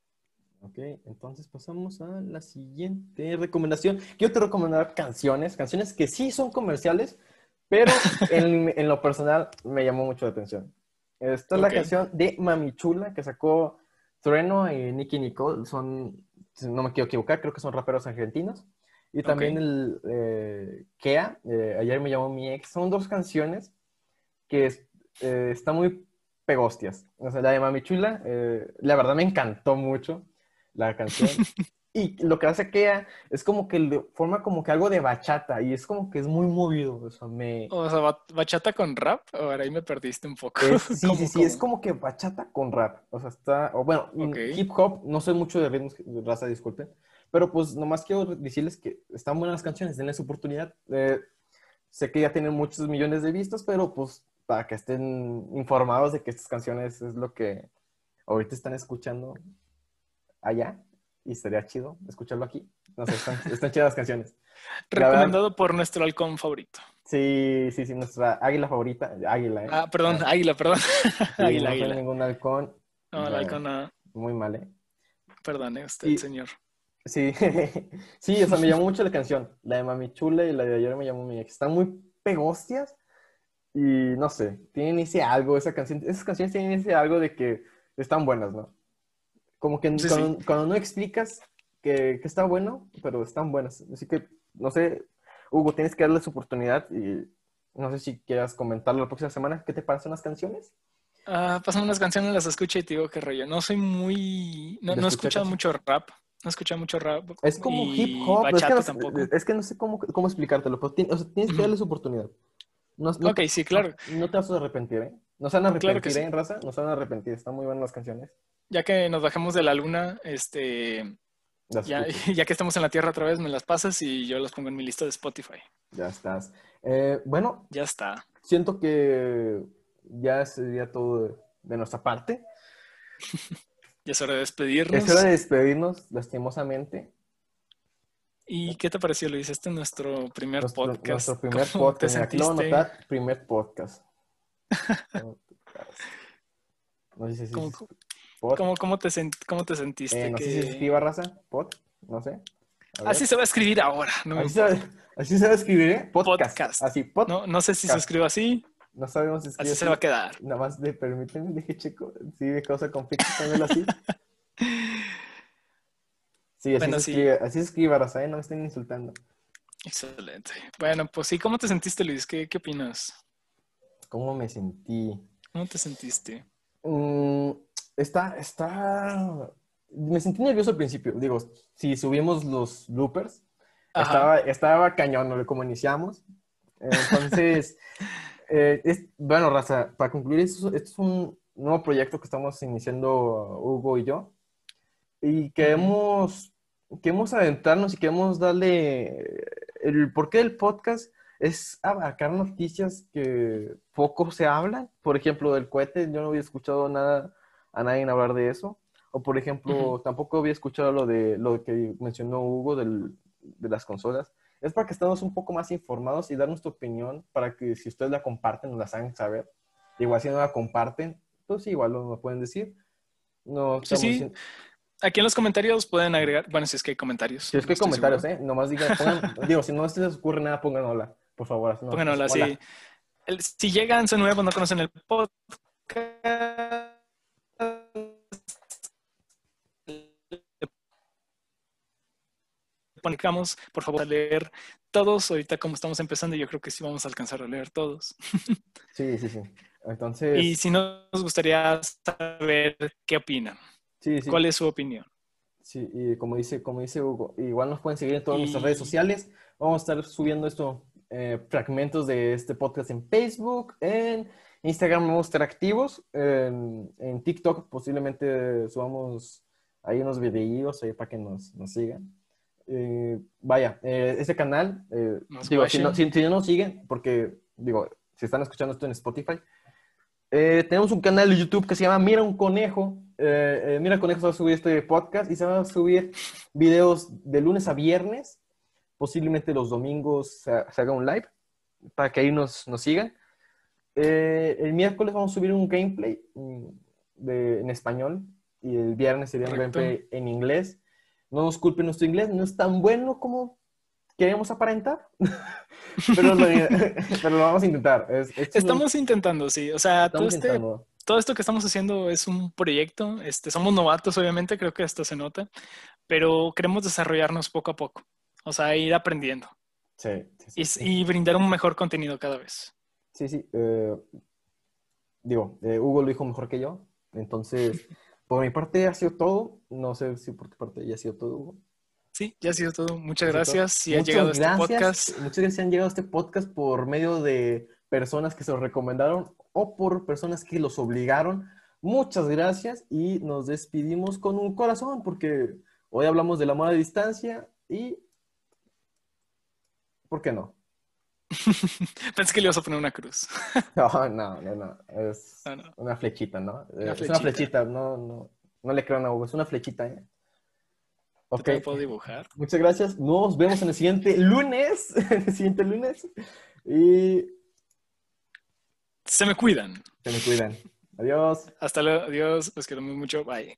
B: Ok, entonces pasamos a la siguiente recomendación. Quiero te recomendar canciones, canciones que sí son comerciales, pero en, en lo personal me llamó mucho la atención. Esta es la canción de Mami Chula que sacó Trueno y Nicky Nicole. Son, no me quiero equivocar, creo que son raperos argentinos. Y también
A: Ok.
B: el eh, Kea, eh, ayer me llamó mi ex. Son dos canciones que es- eh, están muy pegostias. O sea, la de Mami Chula, eh, la verdad me encantó mucho la canción. y lo que hace Kea es como que forma como que algo de bachata y es como que es muy movido. O sea, me...
A: O sea, ba- bachata con rap, ahora ahí me perdiste un poco.
B: Es- sí,
A: ¿Cómo,
B: sí, sí,
A: cómo?
B: es como que bachata con rap. O sea, está, o bueno, hip hop, no sé mucho de ritmos de raza, disculpen. Pero pues nomás quiero decirles que están buenas las canciones, denle su oportunidad. Eh, sé que ya tienen muchos millones de vistas, pero pues para que estén informados de que estas canciones es lo que ahorita están escuchando allá. Y estaría chido escucharlo aquí. No sé, están, están chidas las canciones. Verdad-
A: Recomendado por nuestro halcón favorito.
B: Sí, sí, sí, nuestra águila favorita. Águila, ¿eh?
A: Ah, perdón, águila, perdón.
B: Sí,
A: águila,
B: no
A: águila.
B: ningún halcón.
A: No, el halcón, no.
B: Muy mal, ¿eh?
A: Perdone usted,
B: Y-
A: señor.
B: Sí, sí, o sea, me llamó mucho la canción. La de Mami Chula y la de ayer me llamó mi ex. Están muy pegostias y no sé, tienen ese algo, esa canción, esas canciones tienen ese algo de que están buenas, ¿no? Como que
A: Sí,
B: cuando,
A: sí.
B: cuando no explicas que, que está bueno, pero están buenas. Así que, no sé, Hugo, tienes que darle su oportunidad y no sé si quieras comentarlo la próxima semana. ¿Qué te parecen las canciones?
A: Ah, pásame unas canciones, las escucho y te digo qué rollo. No soy muy... No,
B: ¿De
A: no he escuchado mucho rap. No he escuchado mucho rap.
B: Es como
A: y
B: hip hop, es que, no,
A: tampoco.
B: es que no sé cómo, cómo explicártelo, pero ti- o sea, tienes que
A: Ujú.
B: darle su oportunidad. No, no-
A: Ok, sí, claro.
B: No, no te vas a arrepentir, ¿eh? No se van a arrepentir,
A: Claro sí.
B: ¿eh, raza? No se van a arrepentir. Están muy buenas las canciones.
A: Ya que nos bajemos de la luna, este... Ya, ya que estamos en la Tierra otra vez, me las pasas y yo las pongo en mi lista de Spotify.
B: Ya estás. Eh, bueno,
A: Ya está.
B: siento que ya sería todo de, nuestra parte.
A: Ya es hora de despedirnos.
B: Es hora de despedirnos, lastimosamente.
A: ¿Y qué te pareció, Luis? Este es nuestro primer
B: Nuestro,
A: podcast.
B: nuestro primer
A: ¿Cómo
B: podcast.
A: te
B: Mira, aquí lo voy a
A: sentiste?
B: anotar, primer podcast. No sé si
A: ¿Cómo, cómo- cómo te, sen- cómo te sentiste?
B: Eh, no sé si
A: que-
B: escriba raza, pod, no sé.
A: Así se va a escribir ahora. No, me
B: Así se, va- así se va a escribir, ¿eh? Podcast.
A: Podcast.
B: Así, pod.
A: no, no sé si se escribe así.
B: No sabemos si
A: Así
B: escribe
A: se va a quedar.
B: Nada más de permíteme, dije chico, sí, de causa conflicto ponerlo así. Sí, así,
A: Bueno,
B: se
A: sí.
B: escribe, así se escribe, Raza, ¿eh? no me estén insultando.
A: Excelente. Bueno, pues sí, ¿cómo te sentiste, Luis? ¿Qué, qué opinas?
B: ¿Cómo me sentí?
A: ¿Cómo te sentiste?
B: Mm, está, está... Me sentí nervioso al principio. Digo, si subimos los bloopers,
A: Ajá.
B: estaba, estaba cañón, ¿no? Como iniciamos. Entonces, eh, es, bueno, Raza, para concluir, esto, esto es un nuevo proyecto que estamos iniciando Hugo y yo. Y queremos, queremos adentrarnos y queremos darle el porqué del podcast es abarcar noticias que poco se hablan. Por ejemplo, del cohete, yo no había escuchado nada a nadie hablar de eso. O por ejemplo, tampoco había escuchado lo de lo que mencionó Hugo del, de las consolas. Es para que estemos un poco más informados y dar nuestra opinión para que si ustedes la comparten, nos la hagan saber. Igual si no la comparten, pues igual lo, lo pueden decir. No,
A: Sí, sí. Aquí en los comentarios pueden agregar, bueno, si es que hay comentarios.
B: Si es que hay
A: no
B: comentarios,
A: seguro.
B: ¿eh? Nomás digan, pongan, digo, si no se les ocurre nada, pongan hola, por favor. así no-
A: Pongan hola,
B: hola.
A: sí. El- si llegan, son nuevos, no conocen el podcast. Ponemos, por favor, a leer todos. Ahorita, como estamos empezando, yo creo que sí vamos a alcanzar a leer todos.
B: Sí, sí, sí. Entonces,
A: Y si no, nos gustaría saber qué opinan.
B: sí, sí.
A: ¿Cuál es su opinión?
B: Sí, y como dice, como dice Hugo, igual nos pueden seguir en todas
A: Y-
B: nuestras redes sociales. Vamos a estar subiendo esto, eh, fragmentos de este podcast en Facebook, en Instagram vamos a estar activos, en, en TikTok posiblemente subamos ahí unos videíos ahí para que nos, nos sigan. Eh, vaya, eh, ese canal, eh, digo, si no, si, si no nos siguen, porque, digo, si están escuchando esto en Spotify, tenemos un canal de YouTube que se llama Mira un Conejo. Mira Conejo se va a subir este podcast y se van a subir videos de lunes a viernes. Posiblemente los domingos se, se haga un live para que ahí nos, nos sigan. Eh, el miércoles vamos a subir un gameplay mm, de- en español y el viernes sería un gameplay en inglés. No nos culpen nuestro inglés, no es tan bueno como queremos aparentar, pero, lo, pero lo vamos a intentar. Es- un-
A: Estamos intentando, sí. O sea, todo, este, todo esto que estamos haciendo es un proyecto. Este, somos novatos, obviamente, creo que esto se nota, pero queremos desarrollarnos poco a poco. O sea, ir aprendiendo
B: Sí, sí, sí,
A: y, y brindar un mejor contenido cada vez.
B: Sí, sí. eh, digo, eh, Hugo lo dijo mejor que yo. Entonces, por mi parte ha sido todo. No sé si por tu parte ya ha sido todo, Hugo.
A: Sí, ya ha sido todo. Muchas
B: Ha sido todo.
A: gracias. Si ha
B: Muchas
A: llegado a este
B: gracias.
A: podcast,
B: Muchas gracias si han llegado a este podcast por medio de personas que se los recomendaron o por personas que los obligaron. Muchas gracias y nos despedimos con un corazón porque hoy hablamos del amor a distancia y... ¿Por qué no?
A: pensé que le ibas a poner una cruz.
B: No, no, no, no. Es
A: No, no.
B: una flechita, ¿no?
A: Una
B: es una
A: flechita.
B: no, no, no le crean a Hugo, es una flechita, ¿eh? Ok,
A: Te puedo dibujar.
B: muchas gracias. Nos vemos en el siguiente lunes, en el siguiente lunes. Y
A: Se me cuidan.
B: se me cuidan. Adiós.
A: Hasta luego. Adiós. Los quiero mucho. Bye.